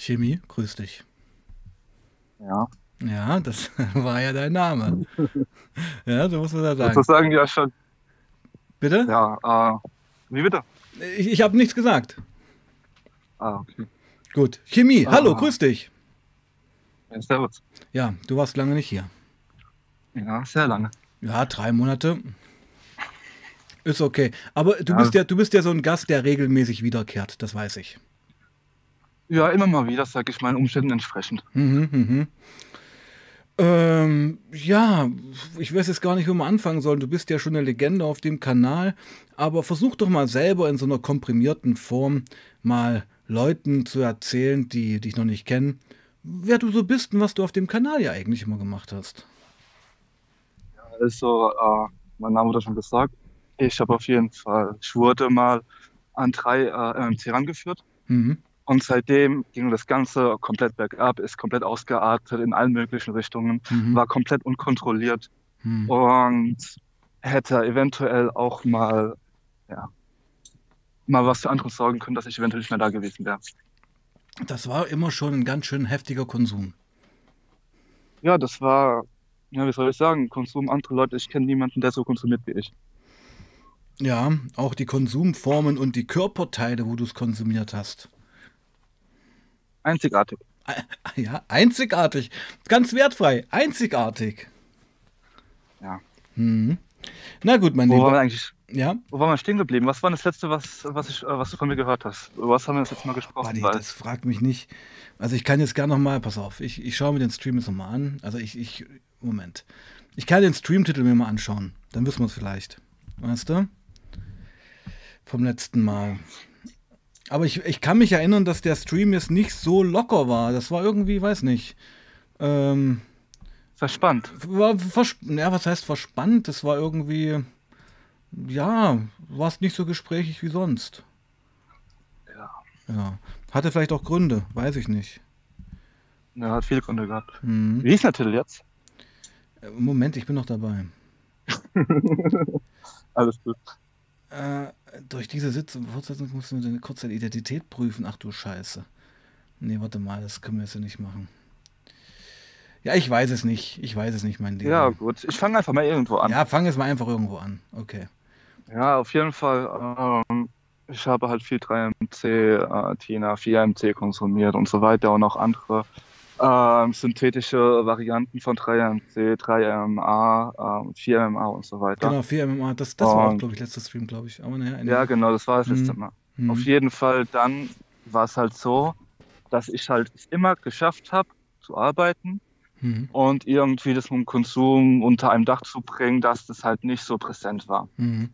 Chemie, grüß dich. Ja. Ja, das war ja dein Name. Ja, so muss man das sagen. Sozusagen ja schon. Bitte? Ja, äh, wie bitte? Ich, ich habe nichts gesagt. Ah, okay. Gut. Chemie, hallo, Ah. grüß dich. Ja, servus. Ja, du warst lange nicht hier. Ja, sehr lange. Ja, drei Monate. Ist okay. Aber du Ja. bist ja, du bist ja so ein Gast, der regelmäßig wiederkehrt, das weiß ich. Ja, immer mal wieder, sage ich meinen Umständen entsprechend. Mhm, mhm. Ähm, ja, ich weiß jetzt gar nicht, wo wir anfangen sollen. Du bist ja schon eine Legende auf dem Kanal, aber versuch doch mal selber in so einer komprimierten Form mal Leuten zu erzählen, die dich noch nicht kennen, wer du so bist und was du auf dem Kanal ja eigentlich immer gemacht hast. Also, äh, mein Name wurde schon gesagt. Ich habe auf jeden Fall, ich wurde mal an drei äh, MMC rangeführt. Mhm. Und seitdem ging das Ganze komplett bergab, ist komplett ausgeartet in allen möglichen Richtungen, Mhm. war komplett unkontrolliert Mhm. und hätte eventuell auch mal, ja, mal was für andere sorgen können, dass ich eventuell nicht mehr da gewesen wäre. Das war immer schon ein ganz schön heftiger Konsum. Ja, das war, ja, wie soll ich sagen, Konsum andere Leute. Ich kenne niemanden, der so konsumiert wie ich. Ja, auch die Konsumformen und die Körperteile, wo du es konsumiert hast. Einzigartig. Ja, einzigartig. Ganz wertfrei. Einzigartig. Ja. Mhm. Na gut, mein Wo waren wir Lieber. eigentlich, Ja, wo waren wir stehen geblieben? Was war das Letzte, was, was, ich, äh, was du von mir gehört hast? Über was haben wir das letzte Mal gesprochen? Weil, das fragt mich nicht. Also ich kann jetzt gerne nochmal, pass auf, ich, ich schaue mir den Stream jetzt nochmal an. Also ich, ich, Moment. Ich kann den Streamtitel mir mal anschauen. Dann wissen wir es vielleicht. Weißt du? Vom letzten Mal. Aber ich, ich kann mich erinnern, dass der Stream jetzt nicht so locker war. Das war irgendwie, weiß nicht. Ähm, verspannt. war vers ja, was heißt verspannt? Das war irgendwie, ja, warst nicht so gesprächig wie sonst. Ja. Ja. Hatte vielleicht auch Gründe, weiß ich nicht. Ja, hat viele Gründe gehabt. Mhm. Wie ist der Titel jetzt? Moment, ich bin noch dabei. Alles gut. Äh, durch diese Sitzung, Fortsetzung musst du deine kurze Identität prüfen. Ach du Scheiße. Nee, warte mal, das können wir jetzt ja nicht machen. Ja, ich weiß es nicht. Ich weiß es nicht, mein Lieber. Ja, gut. Ich fange einfach mal irgendwo an. Ja, fang jetzt mal einfach irgendwo an. Okay. Ja, auf jeden Fall. Ähm, ich habe halt viel 3MC, äh, Tina, 4MC konsumiert und so weiter und auch andere ähm, synthetische Varianten von 3MC, 3MMA, ähm, 4MMA und so weiter. Genau, 4 MMA, das, das war auch, glaube ich, letzter Stream, glaube ich. Aber naja, Ja, genau, das war das letzte Mhm. Mal. Mhm. Auf jeden Fall dann war es halt so, dass ich halt es immer geschafft habe zu arbeiten Mhm. und irgendwie das mit dem Konsum unter einem Dach zu bringen, dass das halt nicht so präsent war. Mhm.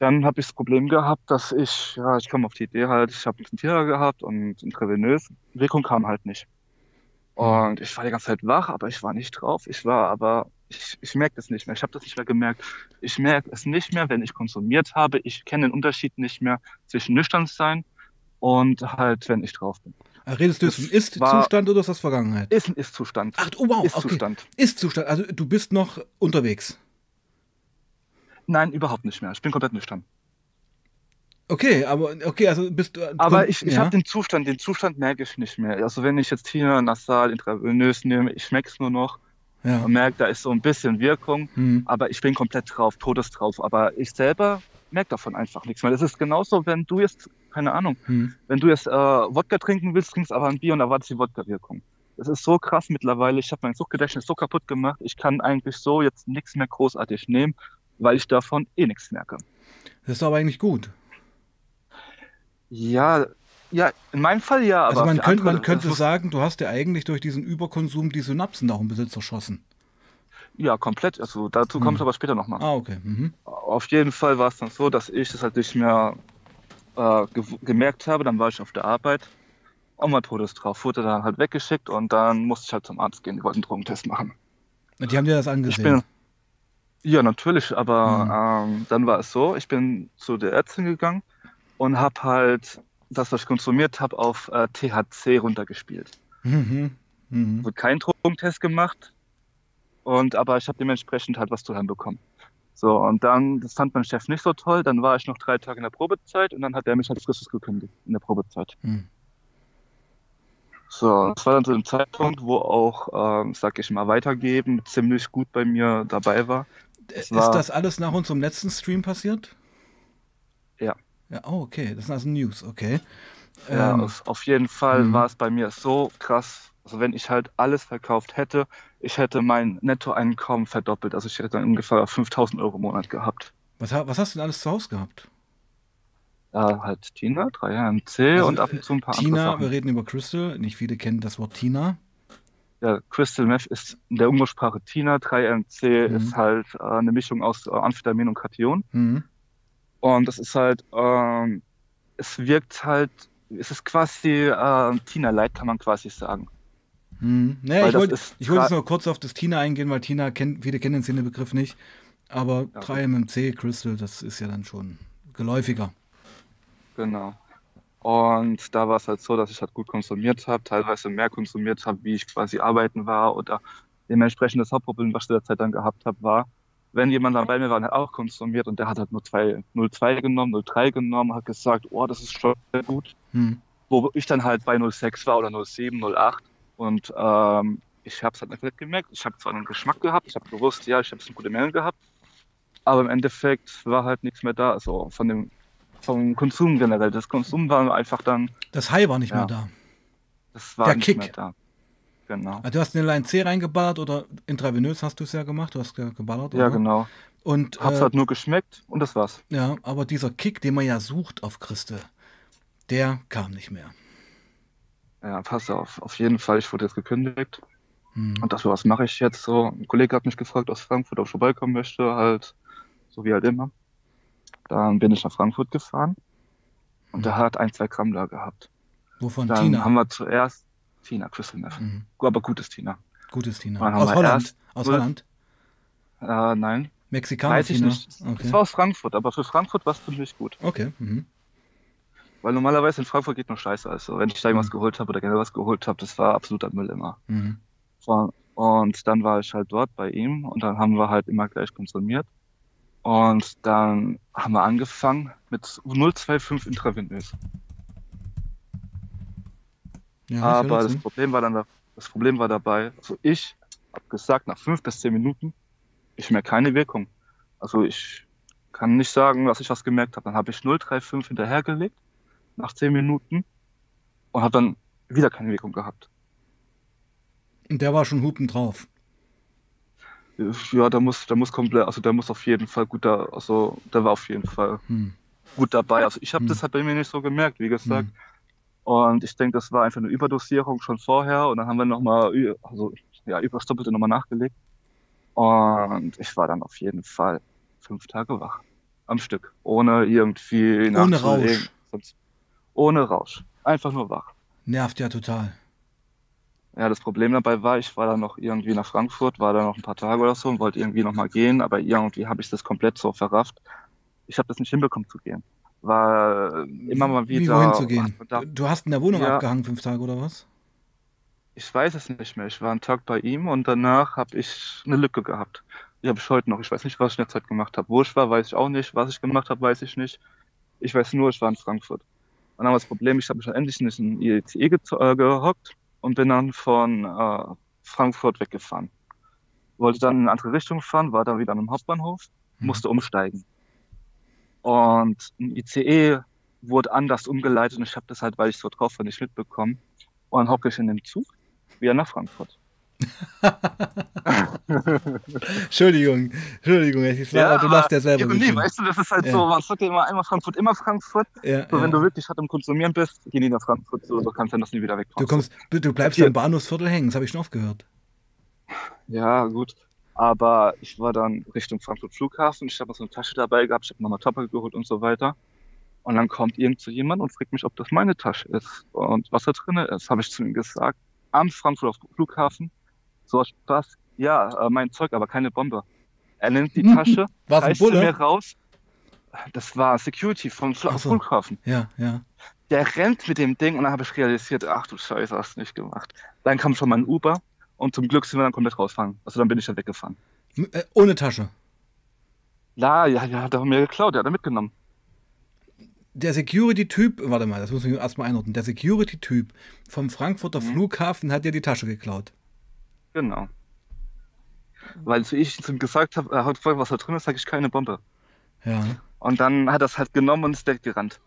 Dann habe ich das Problem gehabt, dass ich, ja, ich kam auf die Idee halt, ich habe einen Tierer gehabt und intravenös, Wirkung kam halt nicht. Und ich war die ganze Zeit wach, aber ich war nicht drauf. Ich war aber, ich, ich merke das nicht mehr. Ich habe das nicht mehr gemerkt. Ich merke es nicht mehr, wenn ich konsumiert habe. Ich kenne den Unterschied nicht mehr zwischen nüchtern sein und halt, wenn ich drauf bin. Ah, Redest du jetzt vom Ist-Zustand oder ist das Vergangenheit? Ist ein Ist-Zustand. Ach, oh wow, okay. Ist-Zustand. Ist-Zustand, also du bist noch unterwegs. Nein, überhaupt nicht mehr. Ich bin komplett nüchtern. Okay, aber okay, also bist du. Aber kon- ich, ich ja. habe den Zustand, den Zustand merke ich nicht mehr. Also wenn ich jetzt hier nasal, intravenös nehme, ich schmecke es nur noch ja. und merke, da ist so ein bisschen Wirkung, Hm. aber ich bin komplett drauf, todes drauf. Aber ich selber merke davon einfach nichts mehr. Das ist genauso, wenn du jetzt, keine Ahnung, Hm. wenn du jetzt äh, Wodka trinken willst, trinkst aber ein Bier und erwartest die Wodka-Wirkung. Das ist so krass mittlerweile. Ich habe mein Suchtgedächtnis so kaputt gemacht. Ich kann eigentlich so jetzt nichts mehr großartig nehmen, weil ich davon eh nichts merke. Das ist aber eigentlich gut. Ja, ja, in meinem Fall ja, aber Also man könnte, man könnte sagen, du hast ja eigentlich durch diesen Überkonsum die Synapsen nach dem Besitz erschossen. Ja, komplett. Also dazu komme ich Hm. aber später nochmal. Ah, okay. Mhm. Auf jeden Fall war es dann so, dass ich das halt nicht mehr äh, ge gemerkt habe. Dann war ich auf der Arbeit ist drauf, wurde dann halt weggeschickt und dann musste ich halt zum Arzt gehen. Die wollten einen Drogentest machen. Die haben dir das Ich angesehen. bin, ja, natürlich, aber ähm, dann war es so, ich bin zu der Ärztin gegangen und habe halt das, was ich konsumiert habe, auf äh, THC runtergespielt. Mhm. Mhm. Also keinen Drogentest gemacht und aber ich habe dementsprechend halt was zu hören bekommen. So, und dann, das fand mein Chef nicht so toll, dann war ich noch drei Tage in der Probezeit und dann hat er mich halt frisches gekündigt in der Probezeit. Mhm. So, das war dann zu dem Zeitpunkt, wo auch, ähm, sag ich mal, weitergeben ziemlich gut bei mir dabei war. Ist war- das alles nach unserem letzten Stream passiert? Ja. Ja, oh, okay. Das sind also News, okay. Ja, Ähm, auf, auf jeden Fall mhm. war es bei mir so krass. Also wenn ich halt alles verkauft hätte, ich hätte mein Nettoeinkommen verdoppelt. Also ich hätte dann ungefähr 5000 Euro im Monat gehabt. was, was hast du denn alles zu Hause gehabt? Ja, halt Tina, 3MC Also, und ab und zu ein paar Tina, andere wir reden über Crystal. Nicht viele kennen das Wort Tina. Ja, Crystal Meth ist in der Umgangssprache Tina, 3MC Mhm. ist halt äh, eine Mischung aus äh, Amphetamin und Kation. Mhm. Und das ist halt, ähm, es wirkt halt, es ist quasi äh, Tina Light, kann man quasi sagen. Mhm. Naja, Weil ich wollte wollte jetzt nur kurz auf das Tina eingehen, weil Tina kennt, viele kennen den Szenebegriff nicht. Aber Ja. 3MMC, Crystal, das ist ja dann schon geläufiger. Genau. Und da war es halt so, dass ich halt gut konsumiert habe, teilweise mehr konsumiert habe, wie ich quasi arbeiten war. Oder dementsprechend das Hauptproblem, was ich zu der Zeit dann gehabt habe, war, wenn jemand dann bei mir war hat auch konsumiert und der hat halt nur zwei, 0,2 genommen, 0,3 genommen, hat gesagt, oh, das ist schon sehr gut. Mhm. Wo ich dann halt bei 0,6 war oder 0,7, 0,8. Und ähm, ich habe es halt nicht gemerkt. Ich habe zwar einen Geschmack gehabt, ich habe gewusst, ja, ich habe eine gute Menge gehabt. Aber im Endeffekt war halt nichts mehr da, also von dem vom Konsum generell. Das Konsum war einfach dann, Das High war nicht Ja. mehr da. das war Der nicht Kick. mehr da. Genau. Also du hast eine Line C reingeballert oder intravenös hast du es ja gemacht, du hast ge- geballert. Ja, oder? genau. Und Hab's äh, halt nur geschmeckt und das war's. ja, aber dieser Kick, den man ja sucht auf Crystal, der kam nicht mehr. Ja, pass auf. Auf jeden Fall, ich wurde jetzt gekündigt. Hm. Und das, was mache ich jetzt so? Ein Kollege hat mich gefragt aus Frankfurt, ob ich vorbeikommen möchte, halt, so wie halt immer. Dann bin ich nach Frankfurt gefahren und der hat ein, zwei Gramm da gehabt. Wovon Dann Tina? haben wir zuerst Tina, Crystal Meth. Mhm. Aber gutes Tina. Gutes Tina. Aus Holland. erst Aus Holland. Äh, nein, Mexikaner weiß ich Tina. nicht. Es Okay. war aus Frankfurt, aber für Frankfurt war es ziemlich gut. Okay. Mhm. Weil normalerweise in Frankfurt geht nur Scheiße. Also wenn ich da irgendwas Mhm. geholt habe oder generell was geholt habe, das war absoluter Müll immer. Mhm. Und dann war ich halt dort bei ihm und dann haben wir halt immer gleich konsumiert. Und dann haben wir angefangen mit 0,25 intravenös. Ja, Aber das. Problem war dann, da- das Problem war dabei, also ich habe gesagt, nach fünf bis zehn Minuten, ich merke keine Wirkung. Also ich kann nicht sagen, dass ich was gemerkt habe. Dann habe ich 0,35 hinterhergelegt, nach zehn Minuten und habe dann wieder keine Wirkung gehabt. Und der war schon hupen drauf. Ja, da muss, da muss komplett, also der muss auf jeden Fall gut da, also der war auf jeden Fall Hm. gut dabei. Also ich habe Hm. das halt bei mir nicht so gemerkt, wie gesagt. Hm. Und ich denke, das war einfach eine Überdosierung schon vorher. Und dann haben wir nochmal, also ja, übers Doppelte nochmal nachgelegt. Und ich war dann auf jeden Fall fünf Tage wach. Am Stück. Ohne irgendwie Ohne. Rausch. Ohne Rausch. Einfach nur wach. Nervt ja total. Ja, das Problem dabei war, ich war dann noch irgendwie nach Frankfurt, war da noch ein paar Tage oder so und wollte irgendwie nochmal gehen, aber irgendwie habe ich das komplett so verrafft. Ich habe das nicht hinbekommen zu gehen. War immer mal wieder. Wie wohin zu gehen? Du hast in der Wohnung Ja. abgehangen fünf Tage oder was? Ich weiß es nicht mehr. Ich war einen Tag bei ihm und danach habe ich eine Lücke gehabt. Die habe ich heute noch. Ich weiß nicht, was ich in der Zeit gemacht habe. Wo ich war, weiß ich auch nicht. Was ich gemacht habe, weiß ich nicht. Ich weiß nur, ich war in Frankfurt. Und dann war das Problem, ich habe mich dann endlich in den gezo- äh, gehockt und bin dann von äh, Frankfurt weggefahren. Wollte dann in eine andere Richtung fahren, war dann wieder an einem Hauptbahnhof, Mhm. musste umsteigen. Und ein ICE wurde anders umgeleitet und ich habe das halt, weil ich so drauf war, nicht mitbekommen. Und dann hocke ich in dem Zug wieder nach Frankfurt. Entschuldigung, Entschuldigung, ich sag, aber du lachst ja selber. Ja, nee, weißt du, das ist halt Ja. so, man sagt ja immer einmal Frankfurt, immer Frankfurt. ja, So, ja. wenn du wirklich hart am Konsumieren bist, geh nie nach Frankfurt. So, so kann es sein, dass du nie wieder Du wegkommst. kommst, du bleibst Hier. am Bahnhofsviertel hängen, das habe ich schon oft gehört. Ja, gut. Aber ich war dann Richtung Frankfurt Flughafen. Ich habe noch so eine Tasche dabei gehabt. Ich habe nochmal Topper geholt und so weiter. Und dann kommt irgend so jemand und fragt mich, ob das meine Tasche ist und was da drin ist. Habe ich zu ihm gesagt. Am Frankfurter Flughafen. So Spaß. Ja, äh, mein Zeug, aber keine Bombe. Er nimmt die Tasche, War's reißt sie mir raus. Das war Security vom Fl so. Flughafen. Ja, ja. Der rennt mit dem Ding und dann habe ich realisiert, ach du Scheiße, hast du nicht gemacht. Dann kam schon mal ein Uber und zum Glück sind wir dann komplett rausgefahren. Also dann bin ich dann weggefahren. M- äh, ohne Tasche. Ja, ja, ja, hat er mir geklaut, der hat er mitgenommen. der Security-Typ, warte mal, das muss ich erstmal einordnen. Der Security-Typ vom Frankfurter Mhm. Flughafen hat dir die Tasche geklaut. Genau. Weil so ich zu ihm gesagt habe, er hat gefragt, was da drin ist, sage ich keine Bombe. Ja. Und dann hat er es halt genommen und ist weggerannt.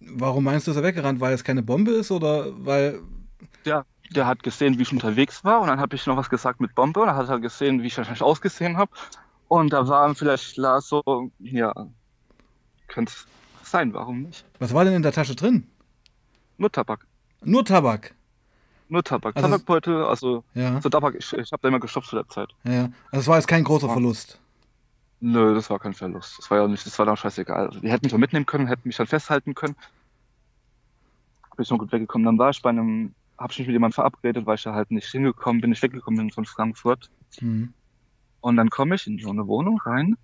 Warum meinst du, ist er weggerannt? Weil es keine Bombe ist oder weil. Der, der hat gesehen, wie ich unterwegs war und dann habe ich noch was gesagt mit Bombe und dann hat er gesehen, wie ich wahrscheinlich ausgesehen habe. Und da war vielleicht klar so, ja, könnte sein, warum nicht? Was war denn in der Tasche drin? Nur Tabak. Nur Tabak. Nur Tabak. Also- Tabakbeutel, also Ja. so Tabak, ich, ich habe da immer gestopft zu der Zeit. ja. ja. Also es war jetzt kein großer Ja. Verlust. Nö, das war kein Verlust. Das war ja nicht, das war dann scheißegal. Also, die hätten mich doch mitnehmen können, hätten mich dann festhalten können. Bin ich noch gut weggekommen. Dann war ich bei einem, habe ich mich mit jemandem verabredet, weil ich da halt nicht hingekommen bin, nicht weggekommen bin von Frankfurt. Mhm. Und dann komme ich in so eine Wohnung rein.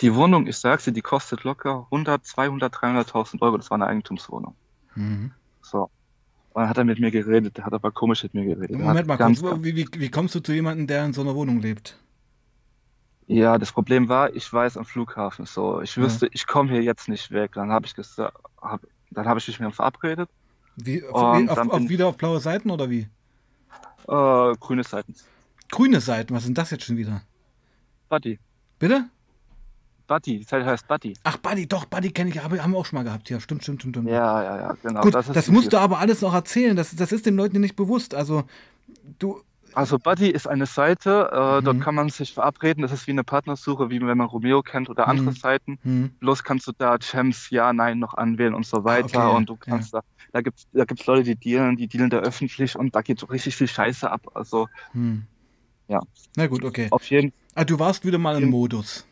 Die Wohnung, ich sag's dir, die kostet locker 100, 200, 300.000 Euro. Das war eine Eigentumswohnung. Mhm. So. Und dann hat er mit mir geredet. Der hat aber komisch mit mir geredet. Moment mal ganz, kurz, wie, wie, wie kommst du zu jemandem, der in so einer Wohnung lebt? Ja, das Problem war, ich war jetzt am Flughafen so. Ich Ja. wüsste, ich komme hier jetzt nicht weg. Dann habe ich gesagt, hab, dann habe ich mich mit ihm verabredet. Wie, auf, dann auf, bin- wieder auf blaue Seiten oder wie? Äh, grüne Seiten. Grüne Seiten, was sind das jetzt schon wieder? Buddy. Bitte? Buddy, die Seite heißt Buddy. Ach, Buddy, doch, Buddy kenne ich, haben wir auch schon mal gehabt. Ja, stimmt, stimmt, stimmt. stimmt. Ja, ja, ja, genau. Gut, das, die musst du aber alles noch erzählen. Das, das ist den Leuten nicht bewusst. Also, du. Also Buddy ist eine Seite, äh, Mhm. dort kann man sich verabreden. Das ist wie eine Partnersuche, wie wenn man Romeo kennt oder andere Mhm. Seiten. Hm, Bloß kannst du da Gems ja, nein noch anwählen und so weiter. okay, und du kannst da, da gibt's, da gibt's Leute, die dealen, die dealen da öffentlich und da geht so richtig viel Scheiße ab. Also hm. Ja. Na gut, okay. auf jeden Ah, du warst wieder mal im Modus.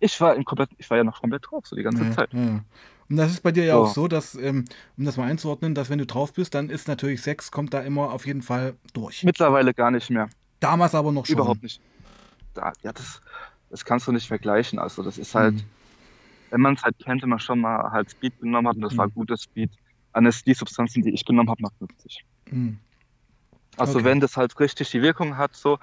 ich war im komplett, ich war ja noch komplett drauf, so die ganze Ja, Zeit. ja, ja. Und das ist bei dir ja So. auch so, dass, ähm, um das mal einzuordnen, dass wenn du drauf bist, dann ist natürlich Sex, kommt da immer auf jeden Fall durch. Mittlerweile gar nicht mehr. Damals aber noch schon. Überhaupt nicht. Da, ja, das, das kannst du nicht vergleichen. Also das ist halt, Hm. wenn man es halt kennt, wenn man schon mal halt Speed genommen hat und das war Mhm. gutes Speed, dann ist die Substanzen, die ich genommen habe, noch 50. Hm. Also Okay. wenn das halt richtig die Wirkung hat, so,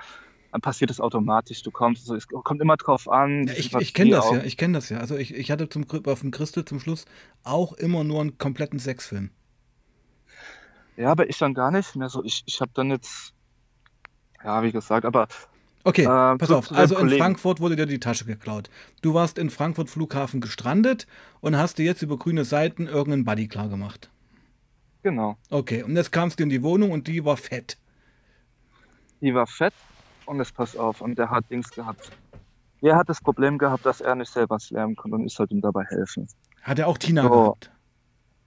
dann passiert es automatisch. Du kommst, so, es kommt immer drauf an. Ja, ich ich kenne das auch. ja, ich kenne das ja. Also ich, ich hatte zum, auf dem Christel zum Schluss auch immer nur einen kompletten Sexfilm. Ja, aber ich dann gar nicht mehr so. Ich, ich habe dann jetzt, ja, wie gesagt, aber Okay, Äh, pass zu- auf. zu Also in Kollegen. Frankfurt wurde dir die Tasche geklaut. Du warst in Frankfurt Flughafen gestrandet und hast dir jetzt über grüne Seiten irgendeinen Buddy klar gemacht. genau. Okay, und jetzt kamst du in die Wohnung und die war fett. Die war fett und jetzt pass auf, und der hat Dings gehabt. Er hat das Problem gehabt, dass er nicht selber slammen konnte und ich sollte ihm dabei helfen. Hat er auch Tina So. gehabt?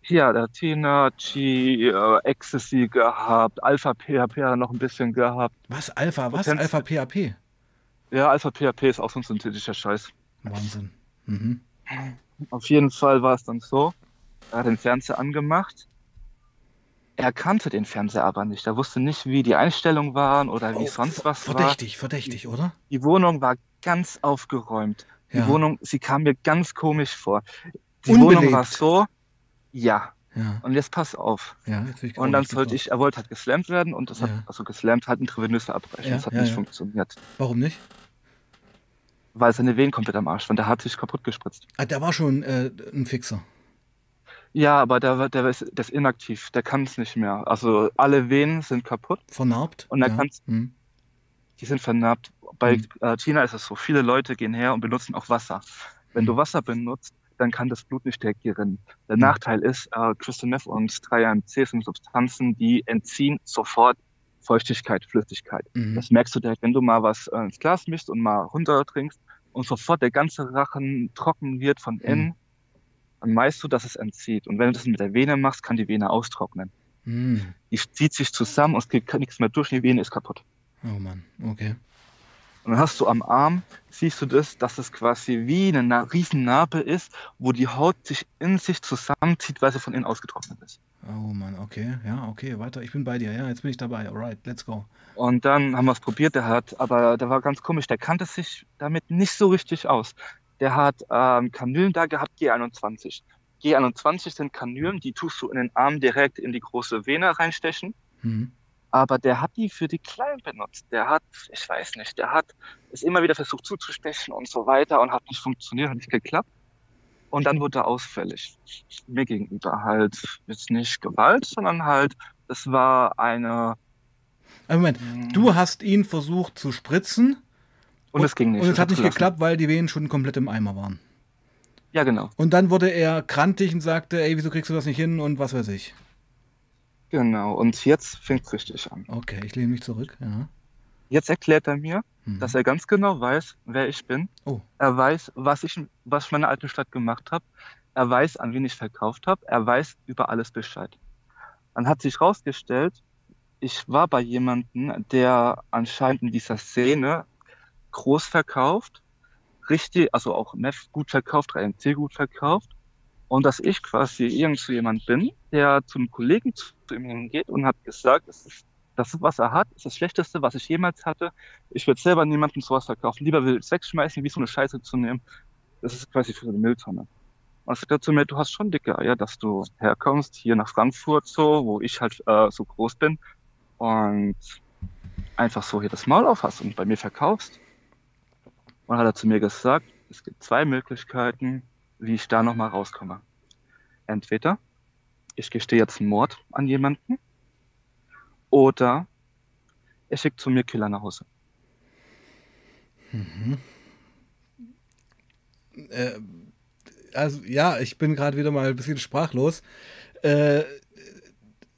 Ja, der hat Tina, G, äh, Ecstasy gehabt, Alpha PHP hat er noch ein bisschen gehabt. Was? Alpha? Was? Alpha PHP? Ja, Alpha PHP ist auch so ein synthetischer Scheiß. Wahnsinn. Mhm. Auf jeden Fall war es dann so, er hat den Fernseher angemacht. Er kannte den Fernseher aber nicht. Er wusste nicht, wie die Einstellungen waren oder wie Oh, sonst was war. Verdächtig, verdächtig, oder? Die Wohnung war ganz aufgeräumt. Die Ja. Wohnung, sie kam mir ganz komisch vor. Die Wohnung war Unbelebt. so, ja. Ja, Und jetzt pass auf. ja. Jetzt Und dann sollte ich, er wollte halt geslammt werden und das hat, also geslammt halt intravenöse abbrechen. Ja, das hat nicht funktioniert. Warum nicht? Weil seine Venen komplett am Arsch waren. Der hat sich kaputt gespritzt. Ah, der war schon äh, ein Fixer. Ja, aber der, der, ist, der ist inaktiv. Der kann es nicht mehr. Also alle Venen sind kaputt. Vernarbt. Und er ja. kann's- Hm. Die sind vernarbt. Bei Mhm. äh, China ist es so, viele Leute gehen her und benutzen auch Wasser. Wenn Mhm. du Wasser benutzt, dann kann das Blut nicht direkt hier rinnen. Der Mhm. Nachteil ist, äh, Crystal Meth und 3-AMC sind Substanzen, die entziehen sofort Feuchtigkeit, Flüssigkeit. Mhm. Das merkst du direkt, wenn du mal was äh, ins Glas mischst und mal runter trinkst und sofort der ganze Rachen trocken wird von innen, dann weißt du, dass es entzieht. Und wenn du das mit der Vene machst, kann die Vene austrocknen. Hm. Die zieht sich zusammen und es geht nichts mehr durch, die Vene ist kaputt. Oh Mann, okay. Und dann hast du am Arm, siehst du das, dass es quasi wie eine Na riesen Narbe ist, wo die Haut sich in sich zusammenzieht, weil sie von innen ausgetrocknet ist. Oh Mann, okay. Ja, okay, weiter. Ich bin bei dir. Ja, jetzt bin ich dabei. Alright, let's go. Und dann haben wir es probiert, der hat, aber der war ganz komisch, der kannte sich damit nicht so richtig aus. Der hat ähm, Kanülen da gehabt, G21. G21 sind Kanülen, die tust du in den Arm direkt in die große Vene reinstechen. Hm. Aber der hat die für die Kleinen benutzt. Der hat, ich weiß nicht, der hat es immer wieder versucht zuzustechen und so weiter und hat nicht funktioniert, hat nicht geklappt. Und dann wurde er ausfällig. Mir gegenüber halt jetzt nicht Gewalt, sondern halt, es war eine. Moment, du hast ihn versucht zu spritzen Und es ging nicht. und es hat nicht gelassen. geklappt, weil die Venen schon komplett im Eimer waren. Ja, genau. Und dann wurde er krantig und sagte, ey, wieso kriegst du das nicht hin und was weiß ich. Genau. Und jetzt fängt es richtig an. Okay, ich lehne mich zurück. Ja. Jetzt erklärt er mir, Mhm. dass er ganz genau weiß, wer ich bin. Oh. Er weiß, was ich, was ich in meiner alten Stadt gemacht habe. Er weiß, an wen ich verkauft habe. Er weiß über alles Bescheid. Dann hat sich herausgestellt, ich war bei jemandem, der anscheinend in dieser Szene groß verkauft, richtig, also auch Meth gut verkauft, 3MC gut verkauft. Und dass ich quasi irgend jemand bin, der zum Kollegen zu ihm hingeht und hat gesagt, das ist das, was er hat, ist das Schlechteste, was ich jemals hatte. Ich würde selber niemandem sowas verkaufen. Lieber will es wegschmeißen, wie so eine Scheiße zu nehmen. Das ist quasi für eine Mülltonne. Und sagt er zu mir, du hast schon dicke Eier, dass du herkommst, hier nach Frankfurt so, wo ich halt äh, so groß bin und einfach so hier das Maul auf hast und bei mir verkaufst. Und hat er zu mir gesagt, es gibt zwei Möglichkeiten, wie ich da nochmal rauskomme. Entweder ich gestehe jetzt einen Mord an jemanden oder er schickt zu mir Killer nach Hause. Äh, also ja, ich bin gerade wieder mal ein bisschen sprachlos. Äh,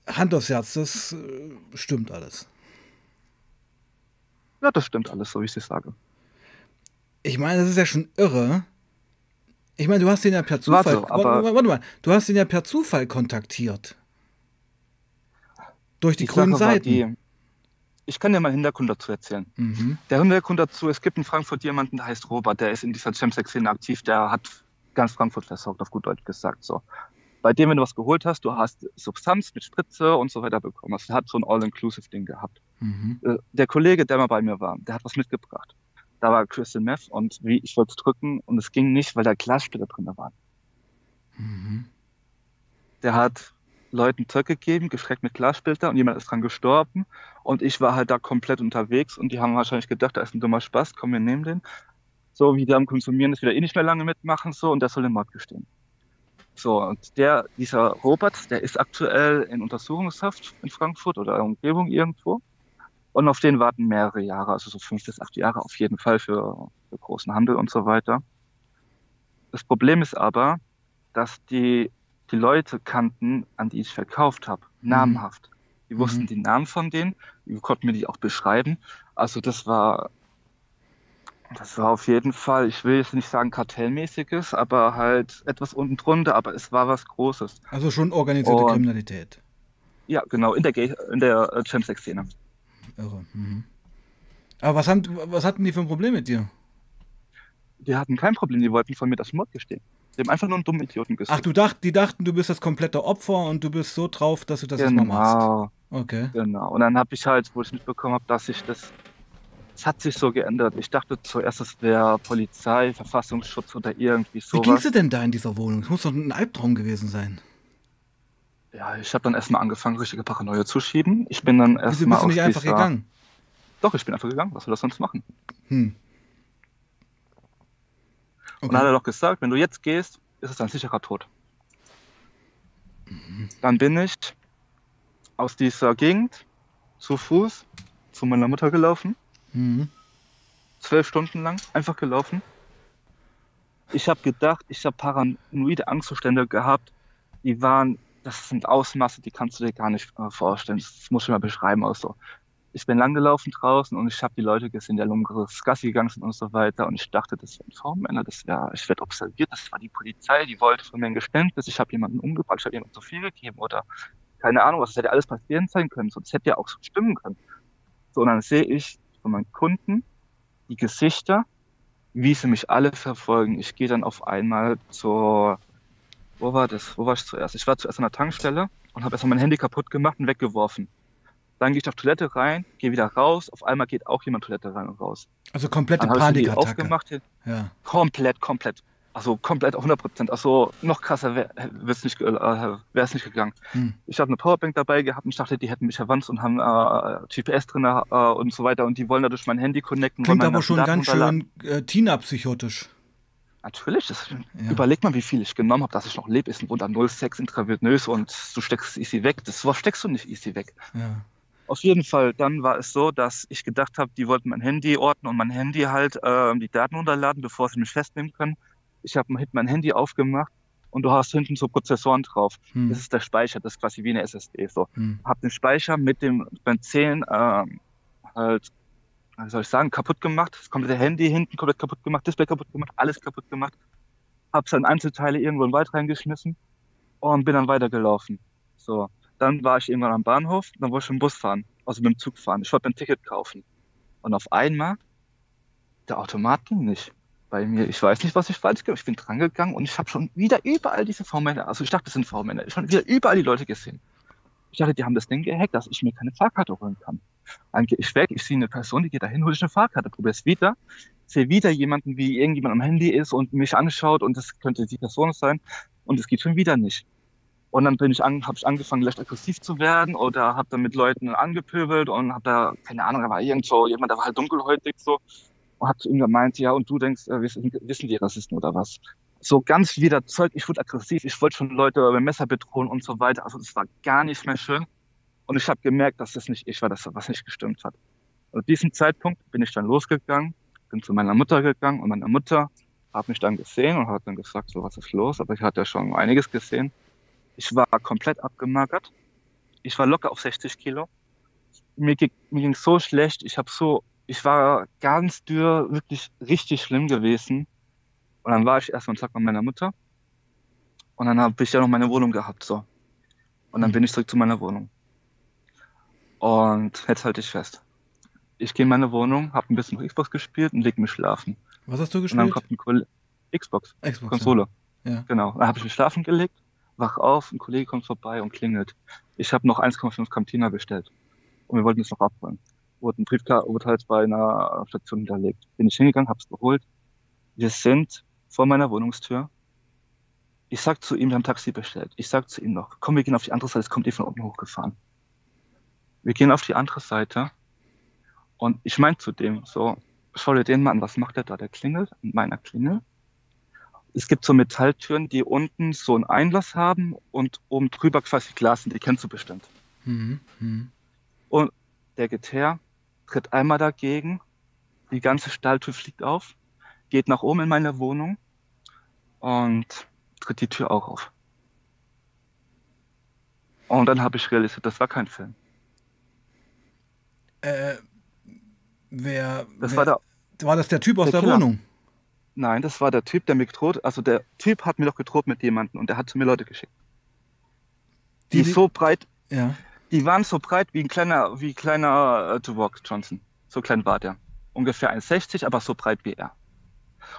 Hand aufs Herz, das äh, stimmt alles. Ja, das stimmt alles, so wie ich es sage. Ich meine, das ist ja schon irre. Ich meine, du hast ihn ja per Zufall. Warte, warte, warte mal, du hast ihn ja per Zufall kontaktiert. Durch die, Die grünen Seiten. die- ich kann dir mal Hintergrund dazu erzählen. Mhm. Der Hintergrund dazu, es gibt in Frankfurt jemanden, der heißt Robert, der ist in dieser Chemsex-Szene aktiv, der hat ganz Frankfurt versorgt, auf gut Deutsch gesagt. So. Bei dem, wenn du was geholt hast, du hast Substanz mit Spritze und so weiter bekommen. Also er hat so ein All-Inclusive-Ding gehabt. Mhm. Äh, Der Kollege, der mal bei mir war, der hat was mitgebracht. Da war Crystal Meth und wie ich wollte es drücken und es ging nicht, weil da Glassplitter drin waren. Mhm. Der hat Leuten Zeug gegeben, gestreckt mit Glassplitter und jemand ist dran gestorben und ich war halt da komplett unterwegs und die haben wahrscheinlich gedacht, da ist ein dummer Spaß, komm, wir nehmen den. So, wie die am Konsumieren das wieder eh nicht mehr lange mitmachen, so, und der soll den Mord gestehen. So, und der, dieser Robert, der ist aktuell in Untersuchungshaft in Frankfurt oder Umgebung irgendwo. Und auf den warten mehrere Jahre, also so fünf bis acht Jahre auf jeden Fall für, für großen Handel und so weiter. Das Problem ist aber, dass die, die Leute kannten, an die ich verkauft habe, namenhaft. Die wussten Mhm. die Namen von denen, die konnten mir die auch beschreiben. Also das war, das war auf jeden Fall, ich will jetzt nicht sagen kartellmäßiges, aber halt etwas unten drunter, aber es war was Großes. Also schon organisierte Und- Kriminalität. Ja, genau, in der, Gay- in der äh, Chemsex-Szene. Irre. Mhm. Aber was, haben, was hatten die für ein Problem mit dir? Die hatten kein Problem, die wollten von mir das Mord gestehen. Die haben einfach nur einen dummen Idioten gesucht. Ach, du dacht, die dachten, du bist das komplette Opfer und du bist so drauf, dass du das jetzt mal machst. genau, Okay. genau. Und dann habe ich halt, wo ich mitbekommen habe, dass ich das, es hat sich so geändert. Ich dachte zuerst, es wäre Polizei, Verfassungsschutz oder irgendwie Wie sowas. ging's dir denn da in dieser Wohnung? Das muss doch ein Albtraum gewesen sein. Ja, ich habe dann erstmal angefangen, richtige Paranoia zu schieben. Ich bin dann Wieso erstmal bist du nicht einfach dieser... gegangen? Doch, ich bin einfach gegangen. Was soll das sonst machen? Hm. Und dann hat Okay. er doch gesagt, wenn du jetzt gehst, ist es ein sicherer Tod. Mhm. Dann bin ich aus dieser Gegend zu Fuß zu meiner Mutter gelaufen. Mhm. zwölf Stunden lang einfach gelaufen. Ich habe gedacht, ich habe paranoide Angstzustände gehabt. Die waren, das sind Ausmaße, die kannst du dir gar nicht äh, vorstellen. Das muss ich mal beschreiben auch. Ich bin langgelaufen draußen und ich habe die Leute gesehen, die alle umgerisses Gassi gegangen sind und so weiter. Und ich dachte, das wären V-Männer, das wäre, ich werde observiert, das war die Polizei, die wollte von mir ein Geständnis, ich habe jemanden umgebracht, ich habe jemandem zu viel gegeben oder keine Ahnung, was das hätte alles passieren sein können. So, das hätte ja auch so stimmen können. So, und dann sehe ich von meinen Kunden die Gesichter, wie sie mich alle verfolgen. Ich gehe dann auf einmal zur, wo war das? Wo war ich zuerst? Ich war zuerst an der Tankstelle und habe erstmal mein Handy kaputt gemacht und weggeworfen. Dann gehe ich auf Toilette rein, gehe wieder raus. Auf einmal geht auch jemand Toilette rein und raus. Also komplette Dann Panikattacke. aufgemacht. Ja. Komplett, komplett. Also komplett auf 100 Prozent. Also noch krasser wäre es nicht, äh, nicht gegangen. Hm. Ich habe eine Powerbank dabei gehabt und ich dachte, die hätten mich verwandt und haben äh, GPS drin äh, und so weiter und die wollen dadurch mein Handy connecten. Klingt aber schon ganz schön äh, Tina-psychotisch. Natürlich, das, ja. überleg mal, wie viel ich genommen habe, dass ich noch lebe, ist ein Wunder 06 intravenös und du steckst easy weg. Das was steckst du nicht easy weg. Ja. Auf jeden Fall, dann war es so, dass ich gedacht habe, die wollten mein Handy orten und mein Handy halt äh, die Daten runterladen, bevor sie mich festnehmen können. Ich habe mein Handy aufgemacht und du hast hinten so Prozessoren drauf. Hm. Das ist der Speicher, das ist quasi wie eine SSD. So. Hm. Hab den Speicher mit dem Zählen ähm, halt wie soll ich sagen, kaputt gemacht. Das komplette Handy hinten komplett kaputt gemacht, Display kaputt gemacht, alles kaputt gemacht. Hab's dann Einzelteile irgendwo in den Wald reingeschmissen und bin dann weitergelaufen. So, dann war ich irgendwann am Bahnhof, dann wollte ich mit dem Bus fahren, also mit dem Zug fahren. Ich wollte ein Ticket kaufen. Und auf einmal, der Automat ging nicht bei mir. Ich weiß nicht, was ich falsch gemacht habe. Ich bin drangegangen und ich habe schon wieder überall diese V-Männer, also ich dachte, das sind V-Männer, schon wieder überall die Leute gesehen. Ich dachte, die haben das Ding gehackt, dass ich mir keine Fahrkarte holen kann. Dann gehe ich weg, ich sehe eine Person, die geht dahin, hole ich eine Fahrkarte, probiere es wieder, sehe wieder jemanden, wie irgendjemand am Handy ist und mich anschaut und das könnte die Person sein und es geht schon wieder nicht. Und dann bin ich an, habe ich angefangen, leicht aggressiv zu werden oder habe dann mit Leuten angepöbelt und habe da, keine Ahnung, da war irgendwo jemand, der war halt dunkelhäutig so und hat zu ihm gemeint, ja, und du denkst, äh, wissen, wissen die Rassisten oder was? so ganz wieder Zeug. Ich wurde aggressiv, ich wollte schon Leute mit Messer bedrohen und so weiter. Also das war gar nicht mehr schön. Und ich habe gemerkt, dass das nicht ich war, dass da was nicht gestimmt hat. Und an diesem Zeitpunkt bin ich dann losgegangen, bin zu meiner Mutter gegangen und meine Mutter hat mich dann gesehen und hat dann gesagt, so was ist los? Aber ich hatte ja schon einiges gesehen. Ich war komplett abgemagert. Ich war locker auf 60 Kilo. Mir ging mir ging so schlecht. Ich habe so, ich war ganz dürr, wirklich richtig schlimm gewesen. Und dann war ich erstmal einen Tag bei meiner Mutter. Und dann habe ich ja noch meine Wohnung gehabt, so. Und dann mhm. bin ich zurück zu meiner Wohnung. Und jetzt halte ich fest. Ich gehe in meine Wohnung, habe ein bisschen Xbox gespielt und leg mich schlafen. Was hast du gespielt? Und dann kommt ein Kollege, Xbox, Xbox, Konsole. Ja. ja. Genau. Dann habe ich mich schlafen gelegt, wach auf, ein Kollege kommt vorbei und klingelt. Ich habe noch 1,5 Cantina bestellt. Und wir wollten es noch abholen. Wurde ein Briefkarte, wurde halt bei einer Station hinterlegt. Bin ich hingegangen, hab's geholt. Wir sind vor meiner Wohnungstür. Ich sag zu ihm, wir haben Taxi bestellt. Ich sag zu ihm noch, komm, wir gehen auf die andere Seite, es kommt eh von unten hochgefahren. Wir gehen auf die andere Seite und ich meine zu dem so, schau dir den mal an, was macht der da? Der klingelt an meiner Klingel. Es gibt so Metalltüren, die unten so einen Einlass haben und oben drüber quasi Glas sind, die kennst du bestimmt. Mhm. Mhm. Und der geht her, tritt einmal dagegen, die ganze Stahltür fliegt auf, geht nach oben in meine Wohnung und tritt die Tür auch auf. Und dann habe ich realisiert, das war kein Film. Äh, wer. Das wer, war der. War das der Typ aus der, der Wohnung? Nein, das war der Typ, der mir gedroht. Also der Typ hat mir doch gedroht mit jemandem und der hat zu mir Leute geschickt. Die, die so breit. Ja. Die waren so breit wie ein kleiner, wie kleiner äh, Duwalk Johnson. So klein war der. Ungefähr 1,60, aber so breit wie er.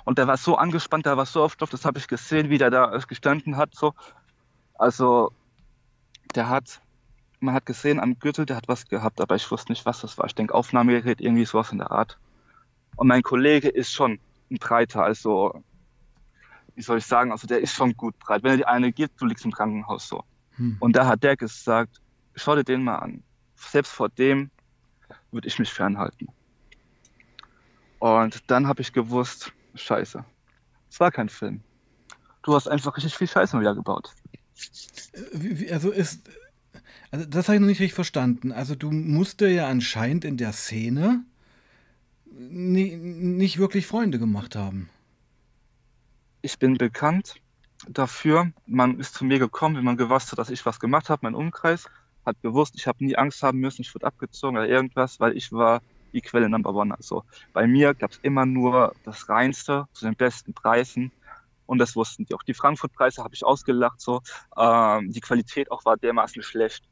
Und der war so angespannt, der war so oft drauf, das habe ich gesehen, wie der da gestanden hat. So. Also, der hat, man hat gesehen am Gürtel, der hat was gehabt, aber ich wusste nicht, was das war. Ich denke, Aufnahmegerät, irgendwie sowas in der Art. Und mein Kollege ist schon ein Breiter, also, wie soll ich sagen, also der ist schon gut breit. Wenn er die eine gibt, du liegst im Krankenhaus so. Hm. Und da hat der gesagt, schau dir den mal an. Selbst vor dem würde ich mich fernhalten. Und dann habe ich gewusst, Scheiße. Es war kein Film. Du hast einfach richtig viel Scheiße wieder gebaut. Äh, also ist. Also das habe ich noch nicht richtig verstanden. Also du musst dir ja anscheinend in der Szene nie, nicht wirklich Freunde gemacht haben. Ich bin bekannt dafür. Man ist zu mir gekommen, wenn man gewusst hat, dass ich was gemacht habe. Mein Umkreis hat gewusst, ich habe nie Angst haben müssen, ich wurde abgezogen oder irgendwas, weil ich war die Quelle Number One. Also bei mir gab es immer nur das Reinste zu den besten Preisen. Und das wussten die auch. Die Frankfurt-Preise habe ich ausgelacht. So. Ähm, die Qualität auch war dermaßen schlecht.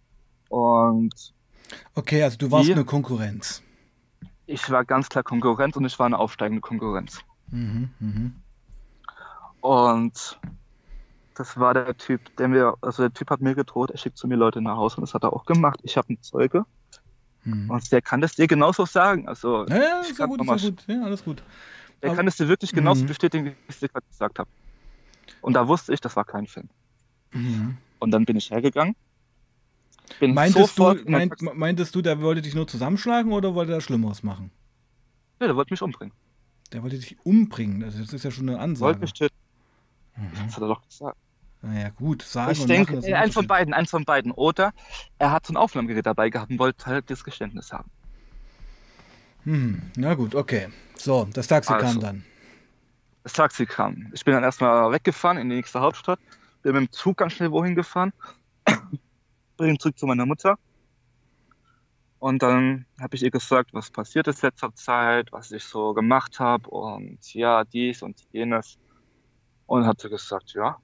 Und okay, also du warst die, eine Konkurrenz. Ich war ganz klar Konkurrenz und ich war eine aufsteigende Konkurrenz. Mhm, mh. Und das war der Typ, der mir, also der Typ hat mir gedroht, er schickt zu mir Leute nach Hause und das hat er auch gemacht. Ich habe einen Zeuge, hm. Und der kann das dir genauso sagen. Also, ja, ja, ist ja gut, ist ja gut. Ja, alles gut. Der Aber, kann es dir wirklich genauso mhm. bestätigen, wie ich es dir gerade gesagt habe. Und da wusste ich, das war kein Film. Mhm. Und dann bin ich hergegangen. Bin meintest, du, meint, meintest du, der wollte dich nur zusammenschlagen oder wollte er Schlimmeres machen? Ja, der wollte mich umbringen. Der wollte dich umbringen. Also das ist ja schon eine Wollte Ansage. mich töten. Mhm. Das hat er doch gesagt. Naja, gut, sagen Ich denke, machen, äh, ein eins von beiden, eins von beiden. Oder er hat so ein Aufnahmegerät dabei gehabt und wollte halt das Geständnis haben. Hm, na gut, okay. So, das Taxi kam Also. dann. Das Taxi kam. Ich bin dann erstmal weggefahren in die nächste Hauptstadt. Bin mit dem Zug ganz schnell wohin gefahren. Bin zurück zu meiner Mutter. Und dann habe ich ihr gesagt, was passiert ist letzter Zeit, was ich so gemacht habe und ja, dies und jenes. Und hat sie gesagt, ja,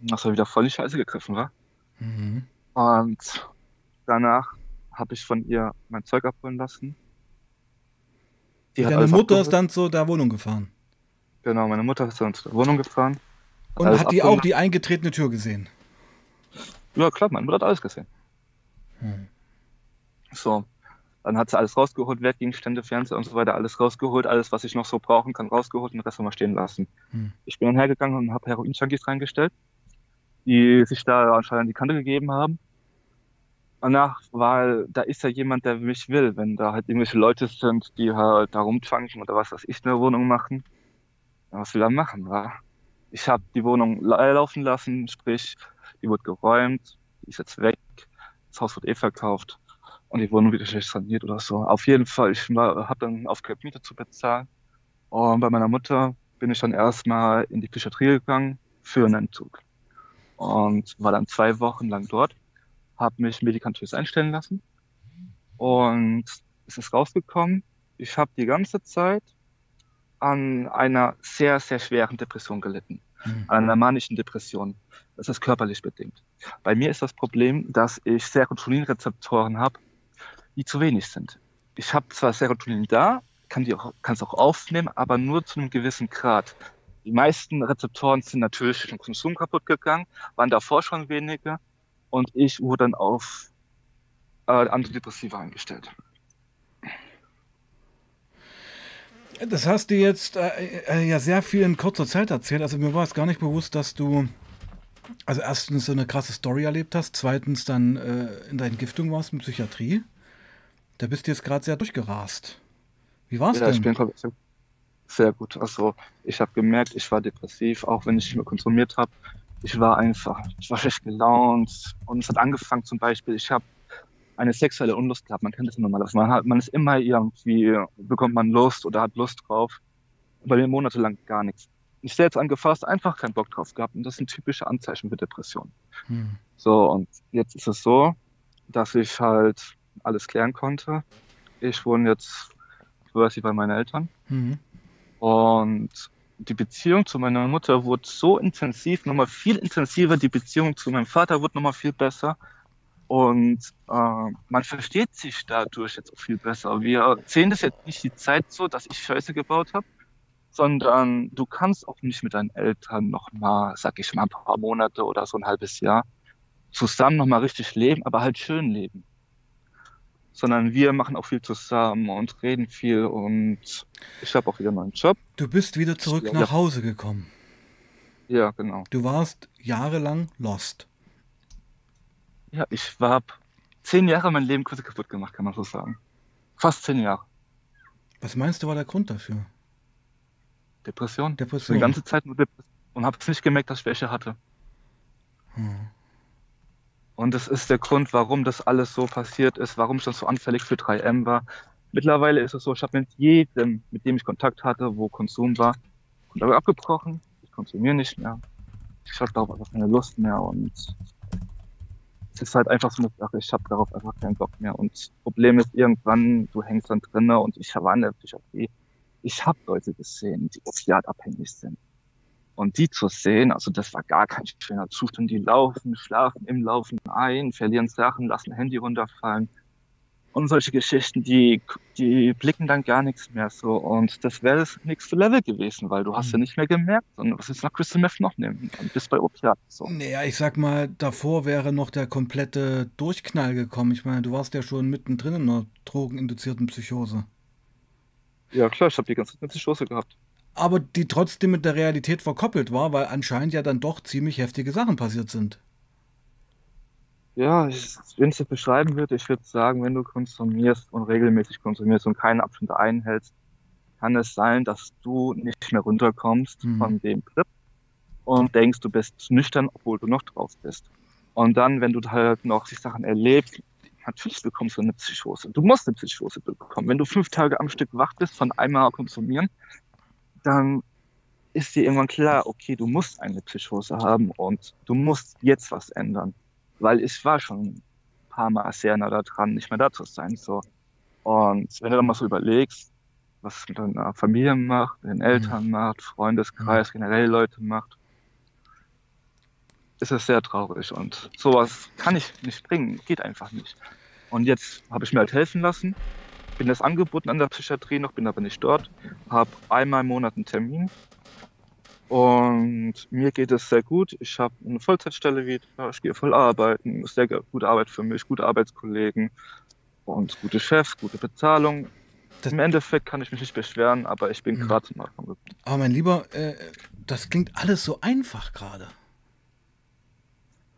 das war wieder voll die Scheiße gegriffen, war. Mhm. Und danach habe ich von ihr mein Zeug abholen lassen. Die hat Deine Mutter ist abgeholt. dann zu der Wohnung gefahren. Genau, meine Mutter ist dann zur Wohnung gefahren. Und alles hat die auch abgemacht. die eingetretene Tür gesehen. Ja, klar, meine Mutter hat alles gesehen. Hm. So, dann hat sie alles rausgeholt, Wertgegenstände, Fernseher und so weiter, alles rausgeholt, alles, was ich noch so brauchen kann, rausgeholt und den Rest wir stehen lassen. Hm. Ich bin dann hergegangen und habe Heroin-Junkies reingestellt, die sich da anscheinend die Kante gegeben haben. Danach, weil da ist ja jemand, der mich will, wenn da halt irgendwelche Leute sind, die halt da rumtanken oder was weiß ich in der Wohnung machen. Was will er machen, wa? Ich habe die Wohnung la- laufen lassen, sprich, die wurde geräumt, die ist jetzt weg, das Haus wird eh verkauft und die Wohnung wieder schlecht saniert oder so. Auf jeden Fall, ich habe dann aufgehört, Miete zu bezahlen. Und bei meiner Mutter bin ich dann erstmal in die Psychiatrie gegangen für einen Entzug. Und war dann zwei Wochen lang dort, habe mich medikamentös einstellen lassen. Und es ist rausgekommen, ich habe die ganze Zeit an einer sehr, sehr schweren Depression gelitten Hm. an einer manischen Depression. Das ist körperlich bedingt. Bei mir ist das Problem, dass ich Serotoninrezeptoren habe, die zu wenig sind. Ich habe zwar Serotonin da, kann die auch, es auch aufnehmen, aber nur zu einem gewissen Grad. Die meisten Rezeptoren sind natürlich durch den Konsum kaputt gegangen, waren davor schon weniger und ich wurde dann auf äh, Antidepressiva eingestellt. Das hast du jetzt äh, äh, ja sehr viel in kurzer Zeit erzählt. Also mir war es gar nicht bewusst, dass du also erstens so eine krasse Story erlebt hast, zweitens dann äh, in der Entgiftung warst mit Psychiatrie. Da bist du jetzt gerade sehr durchgerast. Wie war's Ja, ich denn? bin komplett- sehr gut. Also ich habe gemerkt, ich war depressiv, auch wenn ich nicht mehr konsumiert habe. Ich war einfach, ich war schlecht gelaunt und es hat angefangen zum Beispiel, ich habe eine sexuelle Unlust gehabt. Man kennt das normalerweise. Man, hat, man ist immer irgendwie, bekommt man Lust oder hat Lust drauf. Bei mir monatelang gar nichts. Ich selbst angefasst, einfach keinen Bock drauf gehabt. Und das sind typische Anzeichen für Depressionen. Hm. So, und jetzt ist es so, dass ich halt alles klären konnte. Ich wohne jetzt quasi bei meinen Eltern. Hm. Und die Beziehung zu meiner Mutter wurde so intensiv, nochmal viel intensiver. Die Beziehung zu meinem Vater wurde nochmal viel besser. Und äh, man versteht sich dadurch jetzt auch viel besser. Wir sehen das jetzt nicht die Zeit so, dass ich Scheiße gebaut habe, sondern du kannst auch nicht mit deinen Eltern nochmal, sag ich mal, ein paar Monate oder so ein halbes Jahr zusammen nochmal richtig leben, aber halt schön leben. Sondern wir machen auch viel zusammen und reden viel und ich habe auch wieder einen neuen Job. Du bist wieder zurück Ja. nach Hause gekommen. Ja, genau. Du warst jahrelang lost. Ja, ich war zehn Jahre mein Leben kurz kaputt gemacht, kann man so sagen. Fast zehn Jahre. Was meinst du war der Grund dafür? Depression. Depression. Die ganze Zeit nur Depression. Und habe nicht gemerkt, dass ich welche hatte. Hm. Und das ist der Grund, warum das alles so passiert ist, warum ich dann so anfällig für 3M war. Mittlerweile ist es so, ich habe mit jedem, mit dem ich Kontakt hatte, wo Konsum war, Kontakt abgebrochen. Ich konsumiere nicht mehr. Ich habe darauf einfach keine Lust mehr und es ist halt einfach so eine Sache, ich habe darauf einfach keinen Bock mehr. Und das Problem ist irgendwann, du hängst dann drinne und ich war in der Psychiatrie. Ich habe Leute gesehen, die opiatabhängig sind. Und die zu sehen, also das war gar kein schöner Zustand. Die laufen, schlafen im Laufen ein, verlieren Sachen, lassen Handy runterfallen. Und solche Geschichten, die, die blicken dann gar nichts mehr so. Und das wäre das nächste Level gewesen, weil du hast ja Mhm. nicht mehr gemerkt, sondern was ist nach Crystal Meth noch nehmen? Und bist bei Opiat. So. Naja, ich sag mal, davor wäre noch der komplette Durchknall gekommen. Ich meine, du warst ja schon mittendrin in einer drogeninduzierten Psychose. Ja klar, ich habe die ganze Zeit eine Psychose gehabt. Aber die trotzdem mit der Realität verkoppelt war, weil anscheinend ja dann doch ziemlich heftige Sachen passiert sind. Ja, wenn ich es beschreiben würde, ich würde sagen, wenn du konsumierst und regelmäßig konsumierst und keine Abstände einhältst, kann es sein, dass du nicht mehr runterkommst Mhm. von dem Trip und denkst, du bist nüchtern, obwohl du noch drauf bist. Und dann, wenn du halt noch die Sachen erlebst, natürlich bekommst du eine Psychose. Du musst eine Psychose bekommen. Wenn du fünf Tage am Stück wach bist von einmal konsumieren, dann ist dir irgendwann klar, okay, du musst eine Psychose haben und du musst jetzt was ändern. Weil ich war schon ein paar Mal sehr nah daran, nicht mehr da zu sein. So. Und wenn du dann mal so überlegst, was es mit deiner Familie macht, mit den Eltern macht, Freundeskreis, generell Leute macht, ist es sehr traurig. Und sowas kann ich nicht bringen, geht einfach nicht. Und jetzt habe ich mir halt helfen lassen, bin das angeboten an der Psychiatrie noch, bin aber nicht dort, habe einmal im Monat einen Termin und mir geht es sehr gut. Ich habe eine Vollzeitstelle wieder, ich gehe voll arbeiten, sehr gute Arbeit für mich, gute Arbeitskollegen und gute Chefs, gute Bezahlung. Das- Im Endeffekt kann ich mich nicht beschweren, aber ich bin Mhm. gerade zum Anfang. Aber mein Lieber, äh, das klingt alles so einfach gerade.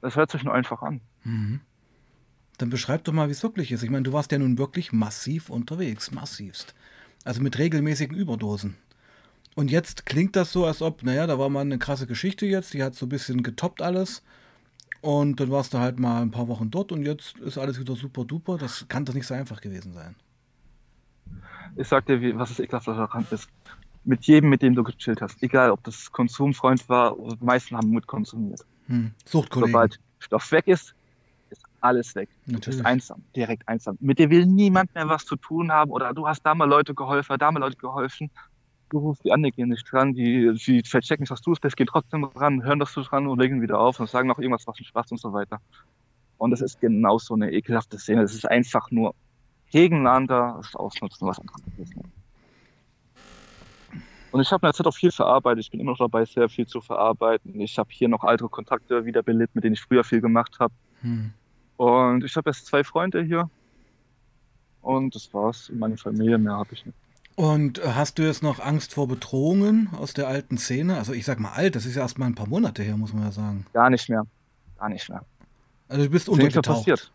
Das hört sich nur einfach an. Mhm. Dann beschreib doch mal, wie es wirklich ist. Ich meine, du warst ja nun wirklich massiv unterwegs, massivst. Also mit regelmäßigen Überdosen. Und jetzt klingt das so, als ob, naja, da war mal eine krasse Geschichte jetzt, die hat so ein bisschen getoppt alles. Und dann warst du halt mal ein paar Wochen dort und jetzt ist alles wieder super duper. Das kann doch nicht so einfach gewesen sein. Ich sag dir, wie, was das Ekelhafte daran ist. Mit jedem, mit dem du gechillt hast, egal ob das Konsumfreund war, die meisten haben mit konsumiert. Hm. Suchtkollegen. Sobald Stoff weg ist, ist alles weg. Du Natürlich. bist einsam, direkt einsam. Mit dir will niemand mehr was zu tun haben oder du hast da mal Leute geholfen, da mal Leute geholfen. Du rufst die an, die gehen nicht dran, die, die verchecken nicht, was du bist, gehen trotzdem ran, hören, dass du dran und legen wieder auf und sagen noch irgendwas, was nicht Spaß und so weiter. Und das ist genau so eine ekelhafte Szene. Es ist einfach nur gegeneinander, das Ausnutzen, was anderes ist. nicht. Und ich habe in der Zeit auch viel verarbeitet. Ich bin immer noch dabei, sehr viel zu verarbeiten. Ich habe hier noch alte Kontakte wiederbelebt, mit denen ich früher viel gemacht habe. Hm. Und ich habe jetzt zwei Freunde hier. Und das war's. Meine Familie, mehr habe ich nicht. Und äh, hast du jetzt noch Angst vor Bedrohungen aus der alten Szene? Also ich sag mal alt, das ist ja erst mal ein paar Monate her, muss man ja sagen. Gar nicht mehr. Gar nicht mehr. Also du bist mehr untergetaucht. passiert.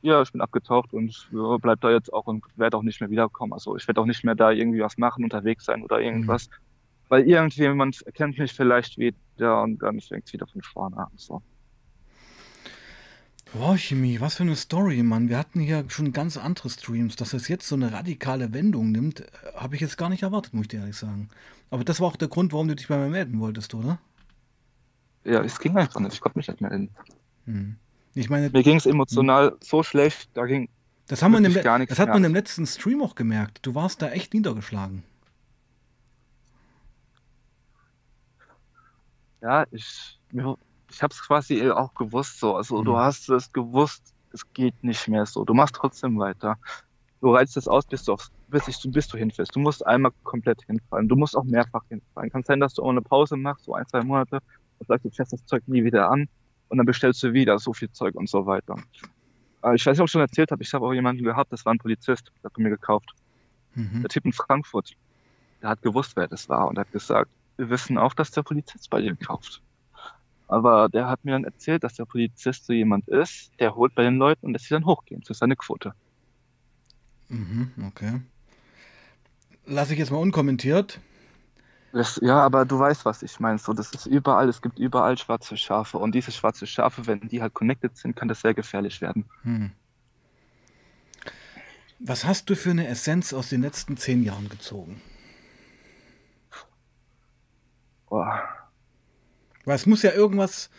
Ja, ich bin abgetaucht und ja, bleib da jetzt auch und werde auch nicht mehr wiederkommen. Also ich werde auch nicht mehr da irgendwie was machen, unterwegs sein oder irgendwas. Weil irgendjemand erkennt mich vielleicht wieder und dann fängt es wieder von vorne an. So. Wow, Chemie, was für eine Story, Mann. Wir hatten hier schon ganz andere Streams. Dass es jetzt so eine radikale Wendung nimmt, äh, habe ich jetzt gar nicht erwartet, muss ich dir ehrlich sagen. Aber das war auch der Grund, warum du dich bei mir melden wolltest, oder? Ja, es ging einfach nicht. Ich konnte mich nicht mehr hin. Hm. Ich meine, Mir ging es emotional so schlecht, da ging das, haben wir Le- gar nichts das hat man im letzten Stream auch gemerkt. Du warst da echt niedergeschlagen. Ja, ich, mir- ich habe es quasi auch gewusst so. Also du Mhm. hast es gewusst, es geht nicht mehr so. Du machst trotzdem weiter. Du reizt es aus, bis du, aufs, bis, ich, bis du hinfällst. Du musst einmal komplett hinfallen. Du musst auch mehrfach hinfallen. Kann sein, dass du auch eine Pause machst, so ein, zwei Monate, und sagst, du fährst das Zeug nie wieder an und dann bestellst du wieder so viel Zeug und so weiter. Äh, Ich weiß nicht, ob ich schon erzählt habe, ich habe auch jemanden gehabt, das war ein Polizist, der hat mir gekauft. Mhm. Der Typ in Frankfurt, der hat gewusst, wer das war und hat gesagt, wir wissen auch, dass der Polizist bei dir kauft. Aber der hat mir dann erzählt, dass der Polizist so jemand ist, der holt bei den Leuten und lässt sie dann hochgehen. Das ist seine Quote. Mhm, okay. Lass ich jetzt mal unkommentiert. Das, ja, aber du weißt, was ich meine. So, das ist überall, es gibt überall schwarze Schafe. Und diese schwarze Schafe, wenn die halt connected sind, kann das sehr gefährlich werden. Hm. Was hast du für eine Essenz aus den letzten zehn Jahren gezogen? Boah. Weil es muss ja irgendwas,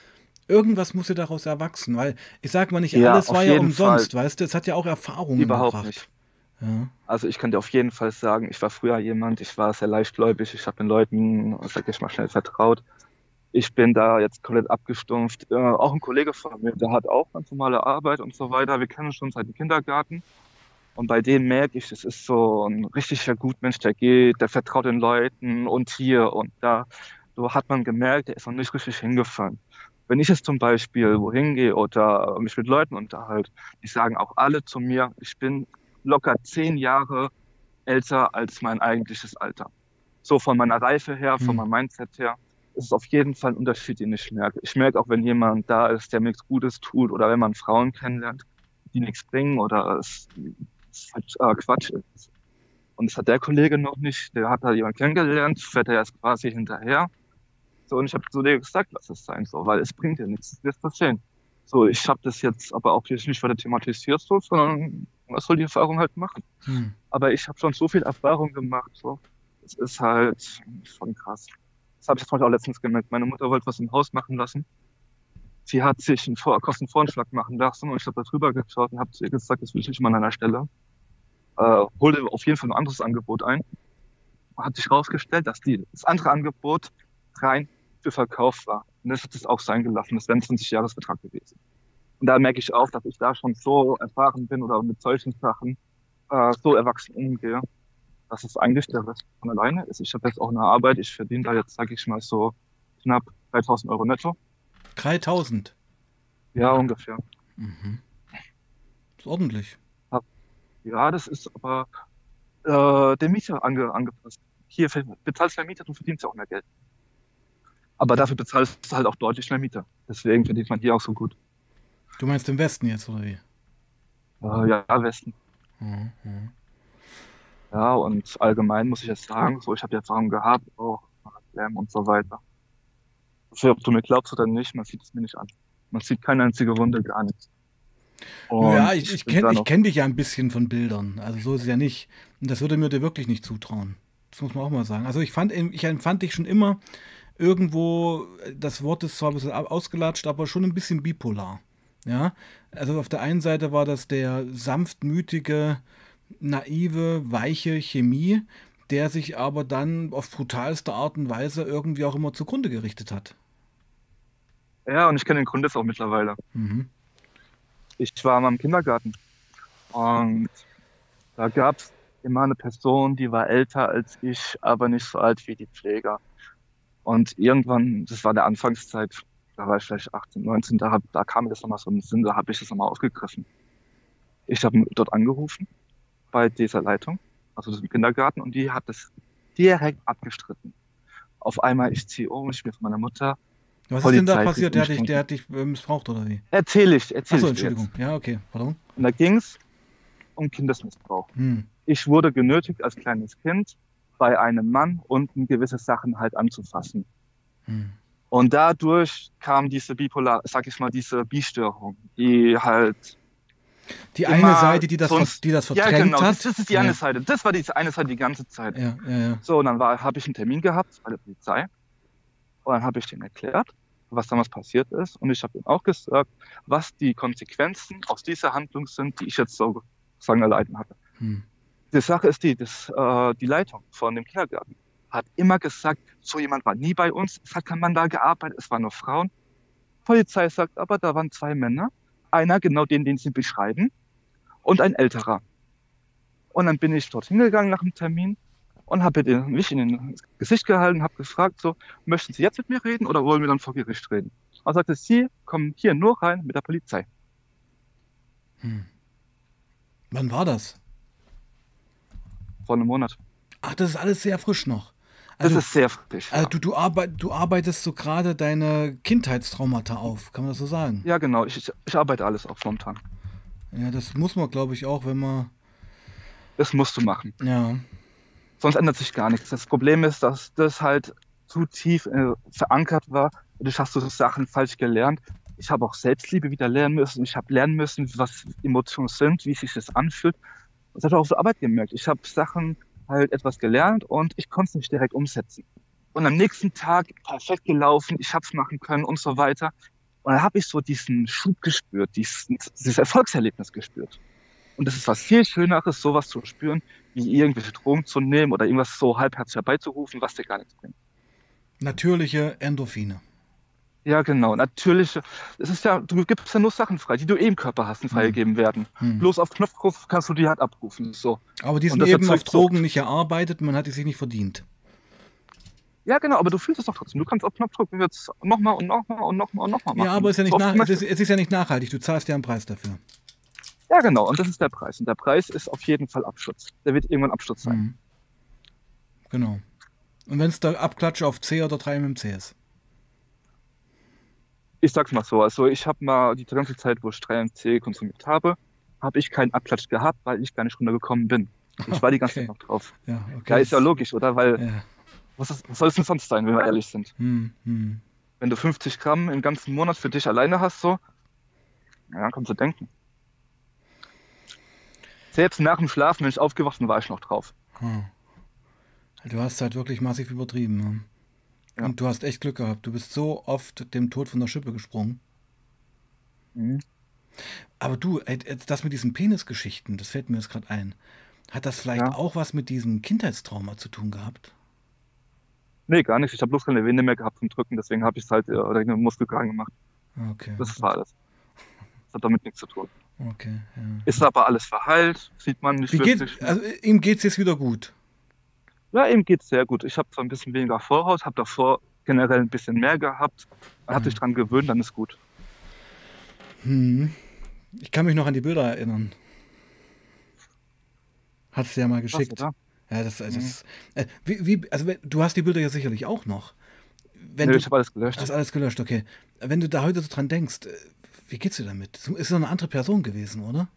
irgendwas muss ja daraus erwachsen, weil ich sag mal nicht, Ja, alles war ja umsonst, weißt du, es hat ja auch Erfahrungen Überhaupt gebracht. nicht. Ja. Also ich kann dir auf jeden Fall sagen, ich war früher jemand, ich war sehr leichtgläubig, ich habe den Leuten, sag ich mal, schnell vertraut. Ich bin da jetzt komplett abgestumpft. Äh, auch ein Kollege von mir, der hat auch ganz normale Arbeit und so weiter. Wir kennen uns schon seit dem Kindergarten. Und bei dem merke ich, das ist so ein richtiger Gutmensch, der geht, der vertraut den Leuten und hier und da. So hat man gemerkt, der ist noch nicht richtig hingefallen. Wenn ich jetzt zum Beispiel wohin gehe oder mich mit Leuten unterhalte, die sagen auch alle zu mir, ich bin locker zehn Jahre älter als mein eigentliches Alter. So von meiner Reife her, von Hm. meinem Mindset her, ist es auf jeden Fall ein Unterschied, den ich merke. Ich merke auch, wenn jemand da ist, der mir nichts Gutes tut oder wenn man Frauen kennenlernt, die nichts bringen oder es, es halt, äh, Quatsch ist. Und das hat der Kollege noch nicht. Der hat da jemanden kennengelernt, fährt er erst quasi hinterher. So, und ich habe zu dir gesagt, lass es sein, so, weil es bringt dir nichts, das wirst du sehen. So, ich habe das jetzt aber auch jetzt nicht weiter thematisiert, so, sondern was soll die Erfahrung halt machen? Hm. Aber ich habe schon so viel Erfahrung gemacht, so. Es ist halt schon krass. Das habe ich jetzt auch letztens gemerkt. Meine Mutter wollte was im Haus machen lassen. Sie hat sich einen Vor Kostenvoranschlag machen lassen und ich habe da drüber geschaut und habe zu ihr gesagt, das will ich nicht mal an einer Stelle. Äh, hol dir auf jeden Fall ein anderes Angebot ein. Hat sich herausgestellt, dass die, das andere Angebot rein für Verkauf war. Und das hat es auch sein gelassen. Das wäre ein 20-Jahres-Betrag gewesen. Und da merke ich auch, dass ich da schon so erfahren bin oder mit solchen Sachen äh, so erwachsen umgehe, dass es eigentlich der Rest von alleine ist. Ich habe jetzt auch eine Arbeit, ich verdiene da jetzt, sage ich mal, so knapp 3000 Euro netto. 3000? Ja, ungefähr. Mhm. ist ordentlich. Ja, das ist aber äh, der Mieter ange angepasst. Hier bezahlst du mehr Mieter, du verdienst ja auch mehr Geld. Aber dafür bezahlst du halt auch deutlich mehr Mieter. Deswegen verdient man hier auch so gut. Du meinst im Westen jetzt, oder wie? Äh, ja, Westen. Mhm. mhm. Ja, und allgemein muss ich jetzt sagen, so ich habe die Erfahrung gehabt, auch Lärm und so weiter. Also, ob du mir glaubst oder nicht, man sieht es mir nicht an. Man sieht keine einzige Runde, gar nichts. Und ja, ich, ich kenne kenn dich ja ein bisschen von Bildern. Also so ist es ja nicht. Und das würde mir dir wirklich nicht zutrauen. Das muss man auch mal sagen. Also ich fand, ich empfand dich schon immer irgendwo, das Wort ist zwar ein bisschen ausgelatscht, aber schon ein bisschen bipolar. Ja, also auf der einen Seite war das der sanftmütige, naive, weiche Chemie, der sich aber dann auf brutalste Art und Weise irgendwie auch immer zugrunde gerichtet hat. Ja, und ich kenne den Grund jetzt auch mittlerweile. Mhm. Ich war mal im Kindergarten und da gab es immer eine Person, die war älter als ich, aber nicht so alt wie die Pfleger. Und irgendwann, das war der Anfangszeit, da war ich vielleicht 18, 19, da, hab, da kam mir das nochmal so den Sinn, da habe ich das nochmal aufgegriffen. Ich habe dort angerufen bei dieser Leitung, also dem Kindergarten, und die hat das direkt abgestritten. Auf einmal, ich ziehe um, ich bin von meiner Mutter, Was ist denn da Polizei passiert? Der hat dich, der hat dich äh, missbraucht oder wie? erzähle ich, erzähle Achso, ich dir jetzt. Entschuldigung. Ja, okay. Pardon. Und da ging es um Kindesmissbrauch. Hm. Ich wurde genötigt, als kleines Kind bei einem Mann unten gewisse Sachen halt anzufassen. Hm. Und dadurch kam diese Bipolar, sag ich mal, diese Bi-Störung, die halt Die eine Seite, die das, sonst- die das ja verdrängt genau, hat. das, das ist die ja, eine Seite. Das war diese eine Seite die ganze Zeit. Ja, ja, ja. So, und dann war, habe ich einen Termin gehabt bei der Polizei. Und dann habe ich denen erklärt, was damals passiert ist. Und ich habe ihnen auch gesagt, was die Konsequenzen aus dieser Handlung sind, die ich jetzt so sagen erleiden hatte. Hm. Die Sache ist die, dass, äh, die Leitung von dem Kindergarten hat immer gesagt, so jemand war nie bei uns, es hat kein Mann da gearbeitet, es waren nur Frauen. Polizei sagt aber, da waren zwei Männer, einer genau den, den sie beschreiben, und ein älterer. Und dann bin ich dorthin gegangen nach dem Termin und habe mich in den Gesicht gehalten, habe gefragt, so, möchten Sie jetzt mit mir reden oder wollen wir dann vor Gericht reden? Er sagte, Sie kommen hier nur rein mit der Polizei. Hm. Wann war das? Vor einem Monat. Ach, das ist alles sehr frisch noch. Das Also, ist sehr frisch. also du, du, arbeit, du arbeitest so gerade deine Kindheitstraumata auf, kann man das so sagen? Ja, genau. Ich, ich, ich arbeite alles auf momentan. Ja, das muss man, glaube ich, auch, wenn man. Das musst du machen. Ja. Sonst ändert sich gar nichts. Das Problem ist, dass das halt zu tief äh, verankert war. Dadurch hast du Sachen falsch gelernt. Ich habe auch Selbstliebe wieder lernen müssen. Ich habe lernen müssen, was Emotionen sind, wie sich das anfühlt. Das habe ich auch der Arbeit gemerkt. Ich habe Sachen halt etwas gelernt und ich konnte es nicht direkt umsetzen. Und am nächsten Tag perfekt gelaufen, ich habe es machen können und so weiter. Und dann habe ich so diesen Schub gespürt, diesen, dieses Erfolgserlebnis gespürt. Und das ist was viel Schöneres, sowas zu spüren, wie irgendwelche Drogen zu nehmen oder irgendwas so halbherzig herbeizurufen, was dir gar nichts bringt. Natürliche Endorphine. Ja, genau. Natürlich, es ist ja, du gibst ja nur Sachen frei, die du eh im Körper hast und freigegeben werden. Hm. Bloß auf Knopfdruck kannst du die halt abrufen. So. Aber die sind eben auf. Drogen nicht erarbeitet, man hat die sich nicht verdient. Ja, genau, aber du fühlst es doch trotzdem. Du kannst auf Knopfdruck jetzt nochmal und nochmal und nochmal und nochmal machen. Ja, aber ist ja nicht So nach, es, ist, es ist ja nicht nachhaltig. Du zahlst ja einen Preis dafür. Ja, genau. Und das ist der Preis. Und der Preis ist auf jeden Fall Abschutz. Der wird irgendwann Abschutz sein. Mhm. Genau. Und wenn es der Abklatsch auf C oder 3 MMC ist. Ich sag's mal so. Also, ich habe mal die ganze Zeit, wo ich 3MC konsumiert habe, habe ich keinen Abklatsch gehabt, weil ich gar nicht runtergekommen bin. Ich war die ganze Okay. Zeit noch drauf. Ja, okay. Ja, ist ja logisch, oder? Weil, Ja. was, ist, was soll es denn sonst sein, wenn wir ehrlich sind? Hm, hm. Wenn du 50 Gramm im ganzen Monat für dich alleine hast, so, ja, dann kannst du denken. Selbst nach dem Schlafen, wenn ich aufgewacht bin, war ich noch drauf. Hm. Du hast halt wirklich massiv übertrieben. Ne? Ja. Und du hast echt Glück gehabt. Du bist so oft dem Tod von der Schippe gesprungen. Mhm. Aber du, ey, das mit diesen Penisgeschichten, das fällt mir jetzt gerade ein. Hat das vielleicht Ja. auch was mit diesem Kindheitstrauma zu tun gehabt? Nee, gar nicht. Ich habe bloß keine Vene mehr gehabt zum Drücken, deswegen habe ich es halt äh, oder eine Muskelkragen gemacht. Okay. Das war alles. Das hat damit nichts zu tun. Okay, ja. Ist aber alles verheilt, sieht man nicht Wie wirklich. geht, also ihm geht's jetzt wieder gut. Ja, ihm geht's sehr gut. Ich habe zwar ein bisschen weniger Vorhaut, habe davor generell ein bisschen mehr gehabt. Man hat Mhm. sich dran gewöhnt, dann ist gut. Hm. Ich kann mich noch an die Bilder erinnern. Hat's dir ja mal geschickt. Ja, das, das Mhm. äh, wie, wie, also du hast die Bilder ja sicherlich auch noch. Wenn Nö, du ich habe alles gelöscht. hast alles gelöscht, okay. Wenn du da heute so dran denkst, äh, wie geht's dir damit? Ist so eine andere Person gewesen, oder?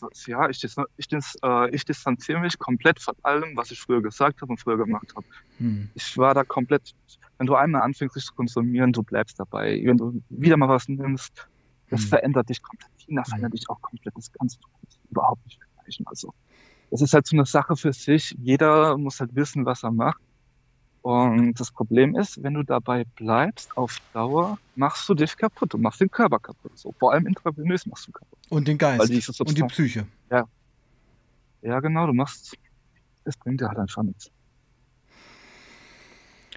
Das, ja, ich, ich, äh, ich distanziere mich komplett von allem, was ich früher gesagt habe und früher gemacht habe. Hm. Ich war da komplett, wenn du einmal anfängst, dich zu konsumieren, du bleibst dabei. Wenn du wieder mal was nimmst, das Hm. verändert dich komplett. China verändert dich auch komplett. Das kannst du überhaupt nicht vergleichen. Also, das ist halt so eine Sache für sich. Jeder muss halt wissen, was er macht. Und das Problem ist, wenn du dabei bleibst, auf Dauer, machst du dich kaputt. Du machst den Körper kaputt. So, vor allem intravenös machst du kaputt. Und den Geist diese und die Psyche. ja genau, du machst, das bringt dir halt einfach nichts.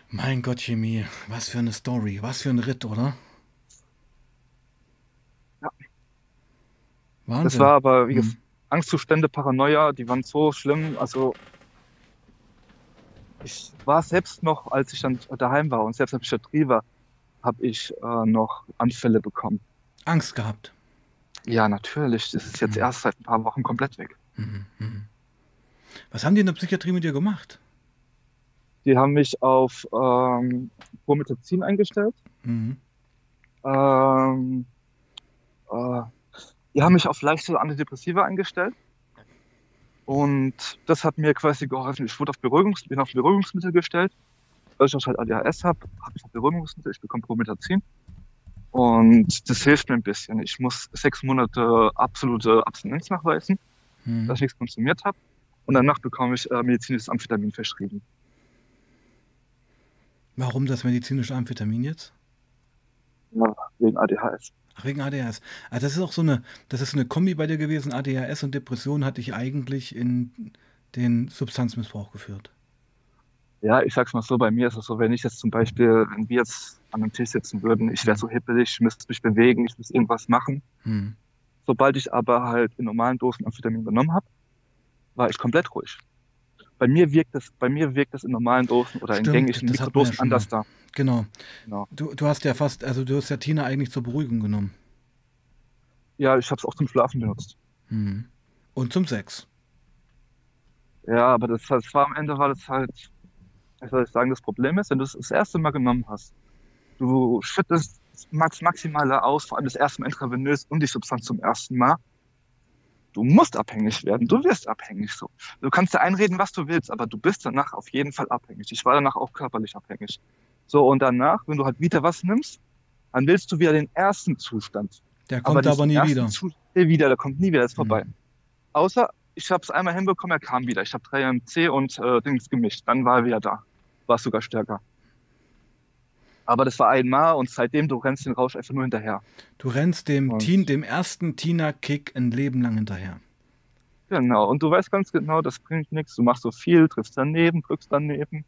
Mein Gott, Chemie, was für eine Story, was für ein Ritt, oder? Ja. Wahnsinn. Das war aber, wie Hm. gesagt, Angstzustände, Paranoia, die waren so schlimm. Also ich war selbst noch, als ich dann daheim war und selbst in der Psychiatrie war, habe ich äh, noch Anfälle bekommen. Angst gehabt. Ja, natürlich. Das ist jetzt Mhm. erst seit ein paar Wochen komplett weg. Mhm, mhm. Was haben die in der Psychiatrie mit dir gemacht? Die haben mich auf ähm, Promethazin eingestellt. Mhm. Ähm, äh, die haben mich auf leichte Antidepressiva eingestellt. Und das hat mir quasi geholfen. Ich wurde auf Beruhigungs bin auf Beruhigungsmittel gestellt. Weil ich halt ADHS habe, habe ich auf Beruhigungsmittel, ich bekomme Promethazin. Und das hilft mir ein bisschen. Ich muss sechs Monate absolute Abstinenz nachweisen, Mhm. dass ich nichts konsumiert habe. Und danach bekomme ich äh, medizinisches Amphetamin verschrieben. Warum das medizinische Amphetamin jetzt? Ja, wegen ADHS. Ach, wegen ADHS. Ah, das ist auch so eine, das ist eine Kombi bei dir gewesen. ADHS und Depression hat dich eigentlich in den Substanzmissbrauch geführt. Ja, ich sag's mal so, bei mir ist es so, wenn ich jetzt zum Beispiel, wenn wir jetzt an einem Tisch sitzen würden, ich wäre so hippelig, ich müsste mich bewegen, ich müsste irgendwas machen. Hm. Sobald ich aber halt in normalen Dosen Amphetamin genommen habe, war ich komplett ruhig. Bei mir wirkt das, bei mir wirkt das in normalen Dosen oder in Stimmt, gängigen wir ja Mikrodosen schon anders da. Genau. Genau. Du, du hast ja fast, also du hast ja Tina eigentlich zur Beruhigung genommen. Ja, ich habe es auch zum Schlafen benutzt. Hm. Und zum Sex. Ja, aber das, das war am Ende war das halt, wie soll ich sagen, das Problem ist, wenn du es das erste Mal genommen hast, du schüttest max Maximale aus, vor allem das erste Mal intravenös und die Substanz zum ersten Mal. Du musst abhängig werden, du wirst abhängig so. Du kannst dir einreden, was du willst, aber du bist danach auf jeden Fall abhängig. Ich war danach auch körperlich abhängig. So, und danach, wenn du halt wieder was nimmst, dann willst du wieder den ersten Zustand. Der kommt aber, diesen nie wieder. Zustand wieder, der kommt nie wieder, ist vorbei. Mhm. Außer ich habe es einmal hinbekommen, er kam wieder. Ich habe 3MC und äh, Dings gemischt. Dann war er wieder da. War sogar stärker. Aber das war einmal und seitdem du rennst den Rausch einfach nur hinterher. Du rennst dem, Und- Teen, dem ersten Tina-Kick ein Leben lang hinterher. Genau. Und du weißt ganz genau, das bringt nichts. Du machst so viel, triffst daneben, drückst daneben,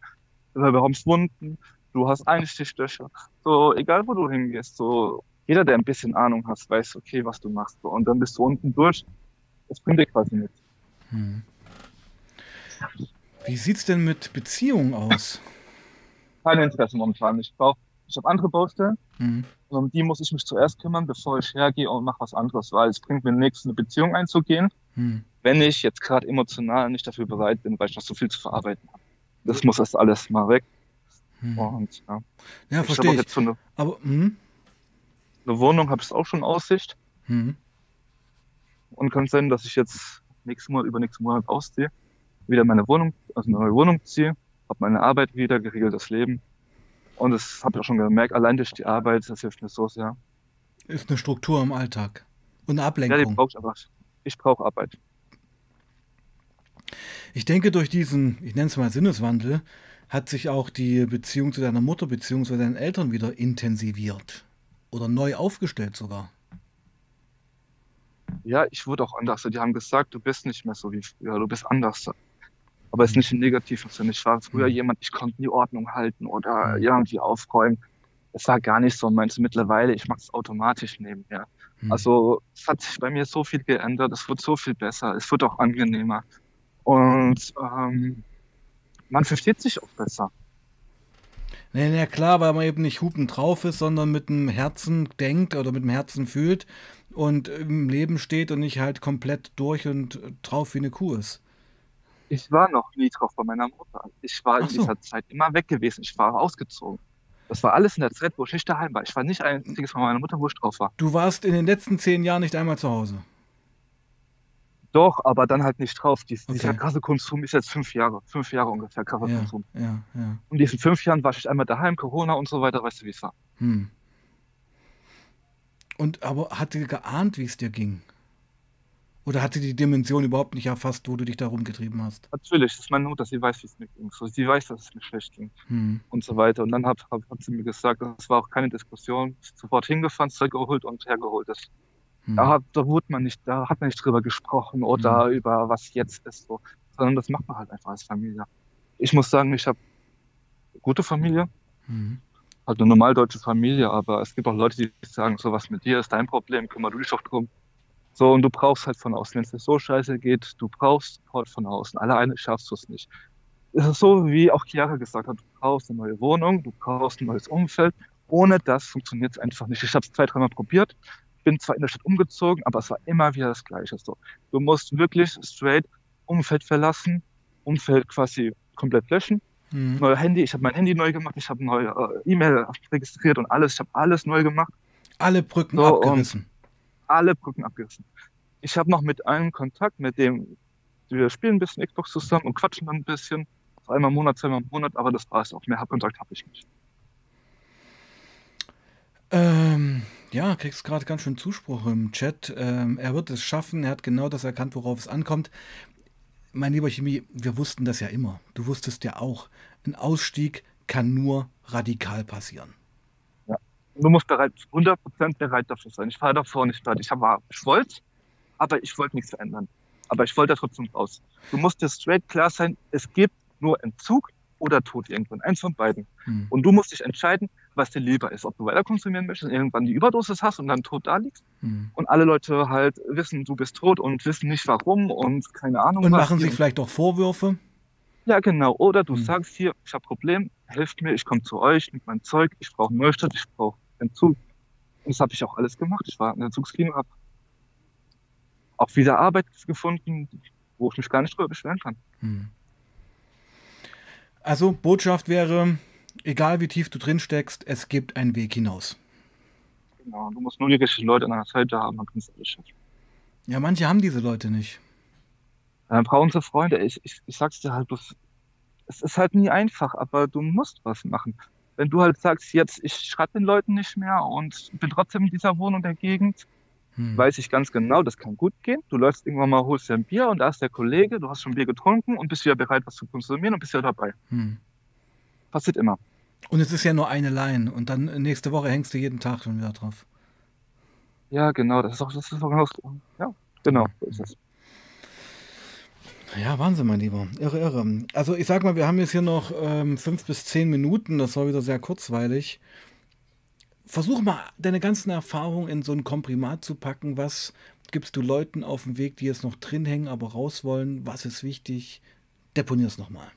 bekommst Wunden, du hast Einstichlöcher. So, egal wo du hingehst, so jeder, der ein bisschen Ahnung hat, weiß, okay, was du machst. So, und dann bist du unten durch. Das bringt dir quasi nichts. Hm. Wie sieht's denn mit Beziehungen aus? Kein Interesse momentan. Ich brauche, ich habe andere Baustellen. Hm. Und um die muss ich mich zuerst kümmern, bevor ich hergehe und mache was anderes, weil es bringt mir nichts, eine Beziehung einzugehen, Hm. wenn ich jetzt gerade emotional nicht dafür bereit bin, weil ich noch so viel zu verarbeiten habe. Das muss erst alles mal weg. Hm. Und ja, Ja, ich verstehe ich. jetzt so eine, Aber, hm? eine Wohnung, habe ich auch schon Aussicht Hm. und kann sein, dass ich jetzt nächsten Monat, übernächsten Monat ausziehe, wieder meine Wohnung, also eine neue Wohnung ziehe, habe meine Arbeit wieder, geregeltes Leben. Und das habe ich auch schon gemerkt, allein durch die Arbeit, das hilft mir so sehr. Ist eine Struktur im Alltag. Und eine Ja, die Ablenkung. brauche ich aber. Ich brauche Arbeit. Ich denke, durch diesen, ich nenne es mal Sinneswandel, hat sich auch die Beziehung zu deiner Mutter bzw. deinen Eltern wieder intensiviert. Oder neu aufgestellt sogar. Ja, ich wurde auch anders. Die haben gesagt, du bist nicht mehr so wie früher, du bist anders. Aber es ist nicht im negativen Sinne. Ich war früher Mhm. jemand, ich konnte die Ordnung halten oder Mhm. irgendwie aufräumen. Es war gar nicht so meins. Mittlerweile, ich mache es automatisch nebenher. Hm. Also es hat sich bei mir so viel geändert, es wird so viel besser, es wird auch angenehmer. Und ähm, man versteht sich auch besser. Nee, nee, klar, weil man eben nicht hupend drauf ist, sondern mit dem Herzen denkt oder mit dem Herzen fühlt und im Leben steht und nicht halt komplett durch und drauf wie eine Kuh ist. Ich war noch nie drauf bei meiner Mutter. Ich war in so. dieser Zeit immer weg gewesen. Ich war ausgezogen. Das war alles in der Zeit, wo ich nicht daheim war. Ich war nicht ein einziges Mal bei meiner Mutter, wo ich drauf war. Du warst in den letzten zehn Jahren nicht einmal zu Hause. Doch, aber dann halt nicht drauf. Dies, Dieser Okay. krasse Konsum ist jetzt fünf Jahre. Fünf Jahre ungefähr krasser Ja, Konsum. ja, ja. Und in diesen fünf Jahren war ich einmal daheim, Corona und so weiter. Weißt du, wie es war? Hm. Und aber hat die geahnt, wie es dir ging? Oder hatte die Dimension überhaupt nicht erfasst, wo du dich da rumgetrieben hast? Natürlich, das ist meine Mutter. Sie weiß, wie es mir ging. So, sie weiß, dass es mir schlecht ging. Hm. und so weiter. Und dann hat, hat, hat sie mir gesagt, das war auch keine Diskussion, ist sofort hingefahren, Zeug geholt und hergeholt ist. Hm. Da, hat- da wurde man nicht, da hat man nicht drüber gesprochen oder über was jetzt ist so, sondern das macht man halt einfach als Familie. Ich muss sagen, ich habe eine gute Familie, Hm. halt eine normal deutsche Familie, aber es gibt auch Leute, die sagen, so was mit dir ist dein Problem, kümmer du dich doch drum. So, und du brauchst halt von außen, wenn es dir so scheiße geht, du brauchst Support von außen. Alleine schaffst du es nicht. Es ist so, wie auch Chiara gesagt hat, du brauchst eine neue Wohnung, du brauchst ein neues Umfeld. Ohne das funktioniert es einfach nicht. Ich habe es zwei, dreimal probiert, bin zwar in der Stadt umgezogen, aber es war immer wieder das Gleiche. So, du musst wirklich straight Umfeld verlassen, Umfeld quasi komplett löschen, Hm. neue Handy, ich habe mein Handy neu gemacht, ich habe neue äh, E-Mail registriert und alles, ich habe alles neu gemacht, Alle Brücken So, abgerissen. Alle Brücken abgerissen. Ich habe noch mit einem Kontakt, mit dem wir spielen ein bisschen Xbox zusammen und quatschen dann ein bisschen, einmal im Monat, zweimal im Monat, aber das war es auch. Mehr Kontakt habe ich nicht. Ähm, ja, kriegst gerade ganz schön Zuspruch im Chat. Ähm, er wird es schaffen, er hat genau das erkannt, worauf es ankommt. Mein lieber Chemie, wir wussten das ja immer. Du wusstest ja auch, ein Ausstieg kann nur radikal passieren. Du musst bereit, 100% bereit dafür sein. Ich war davor nicht bereit. Ich, war, ich wollte, aber ich wollte nichts verändern. Aber ich wollte da trotzdem raus. Du musst dir straight klar sein, es gibt nur Entzug oder Tod irgendwann. Eins von beiden. Hm. Und du musst dich entscheiden, was dir lieber ist. Ob du weiter konsumieren möchtest und irgendwann die Überdosis hast und dann tot da liegst. Hm. Und alle Leute halt wissen, du bist tot und wissen nicht warum und keine Ahnung Und was. machen sich vielleicht auch Vorwürfe. Ja, genau. Oder du Hm. sagst hier, ich habe Problem, helft mir, ich komme zu euch mit meinem Zeug, ich brauche Neustadt, ich brauche Entzug. Und das habe ich auch alles gemacht. Ich war in der Entzugsklinik, habe auch wieder Arbeit gefunden, wo ich mich gar nicht drüber beschweren kann. Hm. Also, Botschaft wäre, egal wie tief du drin steckst, es gibt einen Weg hinaus. Genau. Du musst nur die richtigen Leute an deiner Seite haben, dann kannst du alles schaffen. Ja, manche haben diese Leute nicht. Dann brauchen sie Freunde. Ich, ich, ich sag's dir halt bloß, es ist halt nie einfach, aber du musst was machen. Wenn du halt sagst, jetzt, ich schreibe den Leuten nicht mehr und bin trotzdem in dieser Wohnung der Gegend, Hm. weiß ich ganz genau, das kann gut gehen. Du läufst irgendwann mal, holst dir ein Bier und da ist der Kollege, du hast schon Bier getrunken und bist wieder bereit, was zu konsumieren und bist wieder dabei. Hm. Passiert immer. Und es ist ja nur eine Line und dann nächste Woche hängst du jeden Tag schon wieder drauf. Ja, genau, das ist auch, das ist auch genau, ja, genau, so ist es. Ja, Wahnsinn, mein Lieber. Irre, irre. Also ich sag mal, wir haben jetzt hier noch ähm, fünf bis zehn Minuten. Das war wieder sehr kurzweilig. Versuch mal, deine ganzen Erfahrungen in so ein Komprimat zu packen. Was gibst du Leuten auf dem Weg, die jetzt noch drin hängen, aber raus wollen? Was ist wichtig? Deponier es nochmal.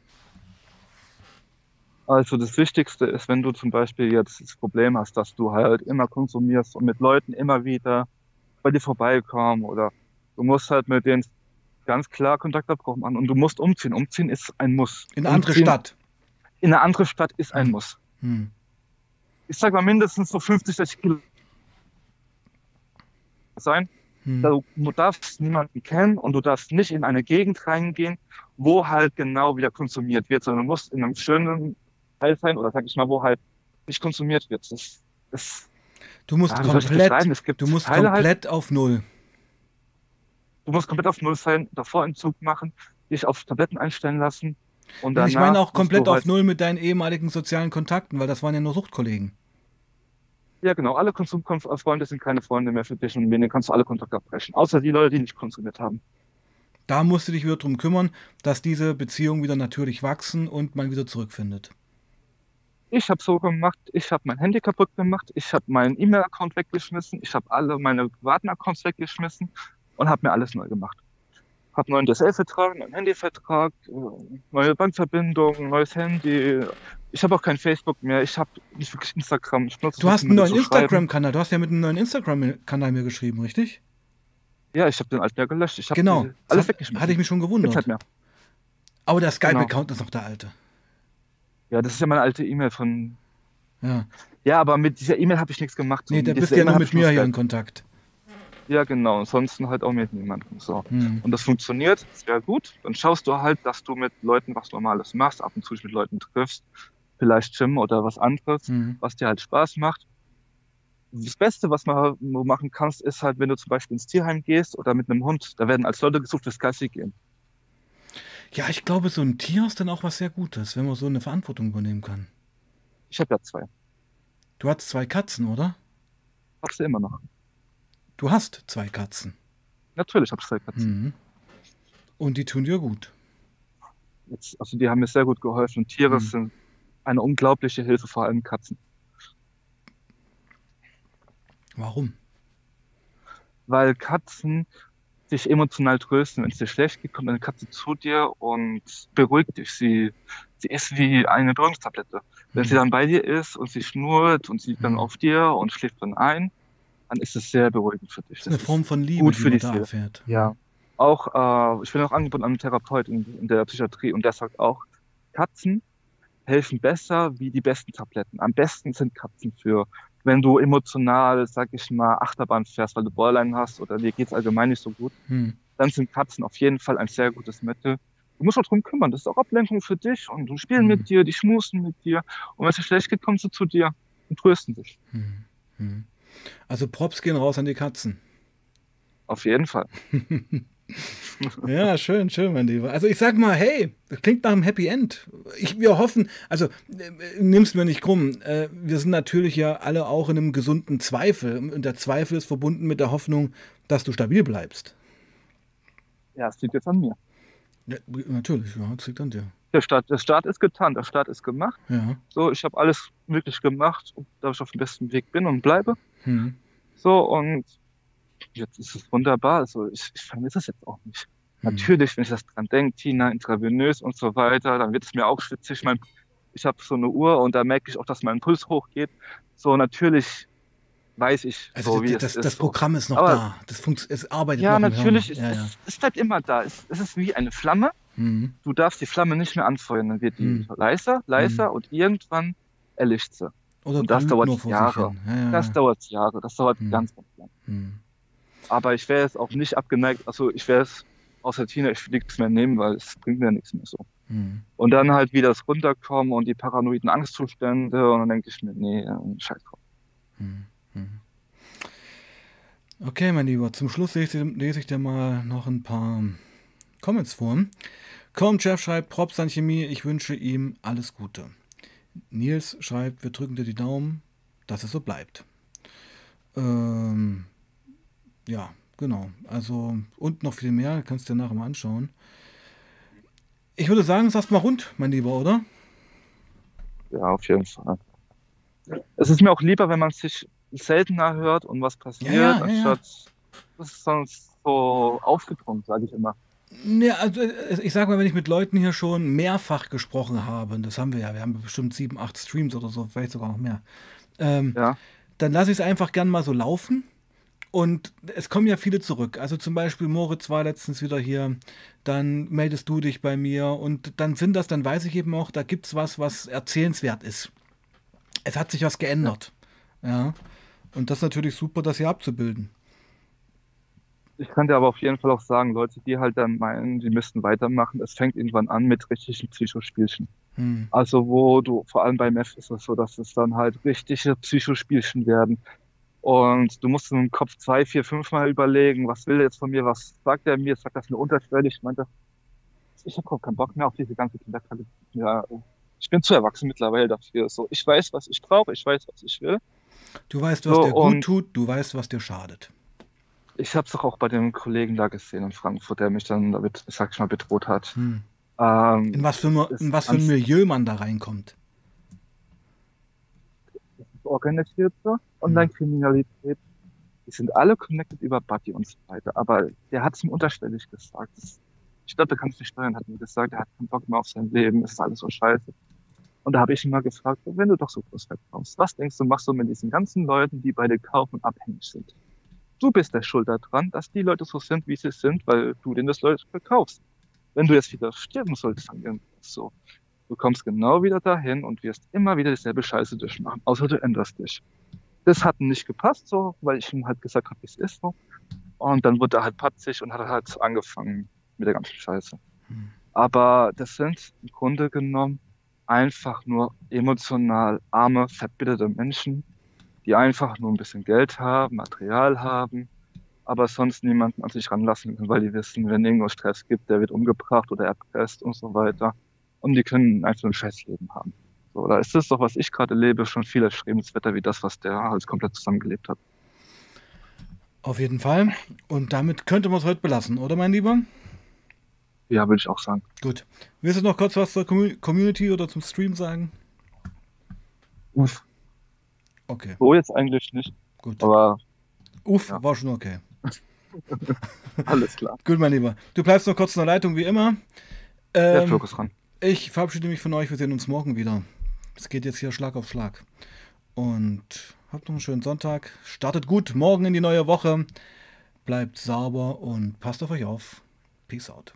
Also das Wichtigste ist, wenn du zum Beispiel jetzt das Problem hast, dass du halt immer konsumierst und mit Leuten immer wieder bei dir vorbeikommen oder du musst halt mit denen ganz klar Kontakt abbrechen an und du musst umziehen. Umziehen ist ein Muss. In eine andere Umziehen Stadt. In eine andere Stadt ist ein Muss. Hm. Ich sag mal mindestens so 50, 60 Kilo sein. Hm. Du darfst niemanden kennen und du darfst nicht in eine Gegend reingehen, wo halt genau wieder konsumiert wird, sondern du musst in einem schönen Teil sein oder sag ich mal, wo halt nicht konsumiert wird. Das, das, du musst ja, komplett, du musst Teile halt komplett halt, auf Null. Du musst komplett auf Null sein, davor einen Zug machen, dich auf Tabletten einstellen lassen. Und ich meine auch komplett auf halt Null mit deinen ehemaligen sozialen Kontakten, weil das waren ja nur Suchtkollegen. Ja, genau. Alle Konsumfreunde sind keine Freunde mehr für dich und mit denen kannst du alle Kontakte abbrechen. Außer die Leute, die nicht konsumiert haben. Da musst du dich wieder darum kümmern, dass diese Beziehungen wieder natürlich wachsen und man wieder zurückfindet. Ich habe so gemacht, ich habe mein Handy kaputt gemacht, ich habe meinen E-Mail-Account weggeschmissen, ich habe alle meine privaten Accounts weggeschmissen und habe mir alles neu gemacht. Habe neuen DSL-Vertrag, neuen Handyvertrag, äh, neue Bankverbindung, neues Handy, ich habe auch kein Facebook mehr. Ich habe nicht wirklich Instagram. du hast einen neuen Instagram-Kanal. Du hast ja mit einem neuen Instagram-Kanal mir geschrieben, richtig? Ja, ich habe den alten ja gelöscht. Ich genau. alles hat, weggeschmissen. Hatte ich mich schon gewundert. Halt mehr. Aber der Skype-Account genau. ist noch der alte. Ja, das ist ja meine alte E-Mail von. Ja. Ja, aber mit dieser E-Mail habe ich nichts gemacht. Nee, da bist du ja nur mit mir hier in Kontakt. Ja, genau. Ansonsten halt auch mit niemandem. So. Hm. Und das funktioniert sehr gut. Dann schaust du halt, dass du mit Leuten was Normales machst, ab und zu dich mit Leuten triffst vielleicht Gym oder was anderes, mhm. was dir halt Spaß macht. Das Beste, was man machen kannst, ist halt, wenn du zum Beispiel ins Tierheim gehst oder mit einem Hund, da werden als Leute gesucht fürs Gassi gehen. Ja, ich glaube, so ein Tier ist dann auch was sehr Gutes, wenn man so eine Verantwortung übernehmen kann. Ich habe ja zwei. Du hast zwei Katzen, oder? Hast du immer noch. Du hast zwei Katzen. Natürlich habe ich zwei Katzen. Mhm. Und die tun dir gut. Jetzt, also die haben mir sehr gut geholfen. Tiere mhm. sind eine unglaubliche Hilfe, vor allem Katzen. Warum? Weil Katzen dich emotional trösten. Wenn es dir schlecht geht, kommt eine Katze zu dir und beruhigt dich. Sie, sie ist wie eine Beruhigungstablette. Wenn mhm. sie dann bei dir ist und sie schnurrt und sie liegt dann mhm. auf dir und schläft dann ein, dann ist es sehr beruhigend für dich. Das ist eine Form von Liebe, gut für die, die man da erfährt. Ja. Auch, äh, ich bin auch angeboten an einem Therapeut in, in der Psychiatrie und der sagt auch, Katzen helfen besser wie die besten Tabletten. Am besten sind Katzen für, wenn du emotional, sag ich mal, Achterbahn fährst, weil du Borderline hast oder dir geht's allgemein nicht so gut, hm. dann sind Katzen auf jeden Fall ein sehr gutes Mittel. Du musst auch drum kümmern, das ist auch Ablenkung für dich und du spielen hm. mit dir, die schmusen mit dir und wenn es dir schlecht geht, kommen sie zu dir und trösten dich. Hm. Also Props gehen raus an die Katzen. Auf jeden Fall. ja, schön, schön, mein Lieber. Also ich sag mal, hey, das klingt nach einem Happy End. Ich, wir hoffen, also äh, nimm's mir nicht krumm, äh, wir sind natürlich ja alle auch in einem gesunden Zweifel. Und der Zweifel ist verbunden mit der Hoffnung, dass du stabil bleibst. Ja, es liegt jetzt an mir. Ja, natürlich, ja, es liegt an dir. Der Start, der Start ist getan, der Start ist gemacht. Ja. So, ich habe alles wirklich gemacht, dass ich auf dem besten Weg bin und bleibe. Hm. So, und jetzt ist es wunderbar. Also ich, ich vermisse es jetzt auch nicht. Mhm. Natürlich, wenn ich das dran denke, Tina, intravenös und so weiter, dann wird es mir auch schwitzig. Mein, ich habe so eine Uhr und da merke ich auch, dass mein Puls hochgeht. So natürlich weiß ich, also so, wie das, ist. Das Programm ist noch Aber, da. Das es arbeitet ja, noch natürlich. Ja, natürlich. Es, es, bleibt immer da. Es, es ist wie eine Flamme. Mhm. Du darfst die Flamme nicht mehr anfeuern. Dann wird die mhm. leiser, leiser mhm. und irgendwann erlischt sie. Oder und das dauert Jahre. Ja, das dauert Jahre. Das dauert mhm. ganz, ganz lang. Mhm. Aber ich wäre jetzt auch nicht abgeneigt, also ich wäre es außer Tina, ich will nichts mehr nehmen, weil es bringt mir nichts mehr so. Mhm. Und dann halt wieder das Runterkommen und die paranoiden Angstzustände und dann denke ich mir, nee, scheiß drauf. Mhm. Okay, mein Lieber, zum Schluss lese ich, lese ich dir mal noch ein paar Comments vor. Komm, Jeff schreibt, Props an Chemie, ich wünsche ihm alles Gute. Nils schreibt, wir drücken dir die Daumen, dass es so bleibt. Ähm, ja, genau. Also, und noch viel mehr, kannst du dir nachher mal anschauen. Ich würde sagen, sagst mal rund, mein Lieber, oder? Ja, auf jeden Fall. Es ist mir auch lieber, wenn man sich seltener hört und was passiert, ja, ja, anstatt ja, das ist sonst so aufgedrungen, sage ich immer. Ja, also äh, ich sage mal, wenn ich mit Leuten hier schon mehrfach gesprochen habe, das haben wir ja, wir haben bestimmt sieben, acht Streams oder so, vielleicht sogar noch mehr, ähm, ja. dann lasse ich es einfach gern mal so laufen und es kommen ja viele zurück. Also zum Beispiel Moritz war letztens wieder hier, dann meldest du dich bei mir und dann sind das, dann weiß ich eben auch, da gibt es was, was erzählenswert ist. Es hat sich was geändert. Ja. Und das ist natürlich super, das hier abzubilden. Ich kann dir aber auf jeden Fall auch sagen, Leute, die halt dann meinen, die müssten weitermachen, es fängt irgendwann an mit richtigen Psychospielchen. Hm. Also wo du, vor allem bei Meth ist es so, dass es dann halt richtige Psychospielchen werden. Und du musst im Kopf zwei, vier, fünf Mal überlegen, was will er jetzt von mir, was sagt er mir, sagt das nur unterschwellig. Ich meinte, ich habe keinen Bock mehr auf diese ganze Kinderkacke. Ja, ich bin zu erwachsen mittlerweile dafür. So, ich weiß, was ich brauche, ich weiß, was ich will. Du weißt, was So, dir gut tut, du weißt, was dir schadet. Ich habe es doch auch bei dem Kollegen da gesehen in Frankfurt, der mich dann damit, sag ich mal, bedroht hat. Hm. Ähm, In was für, in was für ein Milieu man da reinkommt. organisierte Online-Kriminalität, die sind alle connected über Buddy und so weiter. Aber der hat es ihm unterschwellig gesagt. Das, ich glaube, der kann es nicht steuern, hat mir gesagt, er hat keinen Bock mehr auf sein Leben, es ist alles so scheiße. Und da habe ich ihn mal gefragt, wenn du doch so groß verkaufst, was denkst du, machst du mit diesen ganzen Leuten, die bei dir kaufen, abhängig sind? Du bist der Schuld daran, dass die Leute so sind, wie sie sind, weil du denen das Leute verkaufst. Wenn du jetzt wieder sterben solltest, dann so. Du kommst genau wieder dahin und wirst immer wieder dieselbe Scheiße durchmachen, außer du änderst dich. Das hat nicht gepasst, so, weil ich ihm halt gesagt habe, wie es ist so. Und dann wurde er halt patzig und hat halt angefangen mit der ganzen Scheiße. Hm. Aber das sind im Grunde genommen einfach nur emotional arme, verbitterte Menschen, die einfach nur ein bisschen Geld haben, Material haben, aber sonst niemanden an sich ranlassen können, weil die wissen, wenn irgendwo Stress gibt, der wird umgebracht oder erpresst und so weiter. Und die können einfach ein Scheißleben haben. So, da ist das doch, was ich gerade lebe, schon viel erstrebenswerter wie das, was der halt komplett zusammengelebt hat. Auf jeden Fall. Und damit könnte man es heute belassen, oder mein Lieber? Ja, würde ich auch sagen. Gut. Willst du noch kurz was zur Commu- Community oder zum Stream sagen? Uff, Okay, so jetzt eigentlich nicht, gut. aber Uff, ja. war schon okay. alles klar. Gut, mein Lieber. Du bleibst noch kurz in der Leitung, wie immer. Ähm, Fokus ran. ich verabschiede mich von euch. Wir sehen uns morgen wieder. Es geht jetzt hier Schlag auf Schlag. Und habt noch einen schönen Sonntag. Startet gut morgen in die neue Woche. Bleibt sauber und passt auf euch auf. Peace out.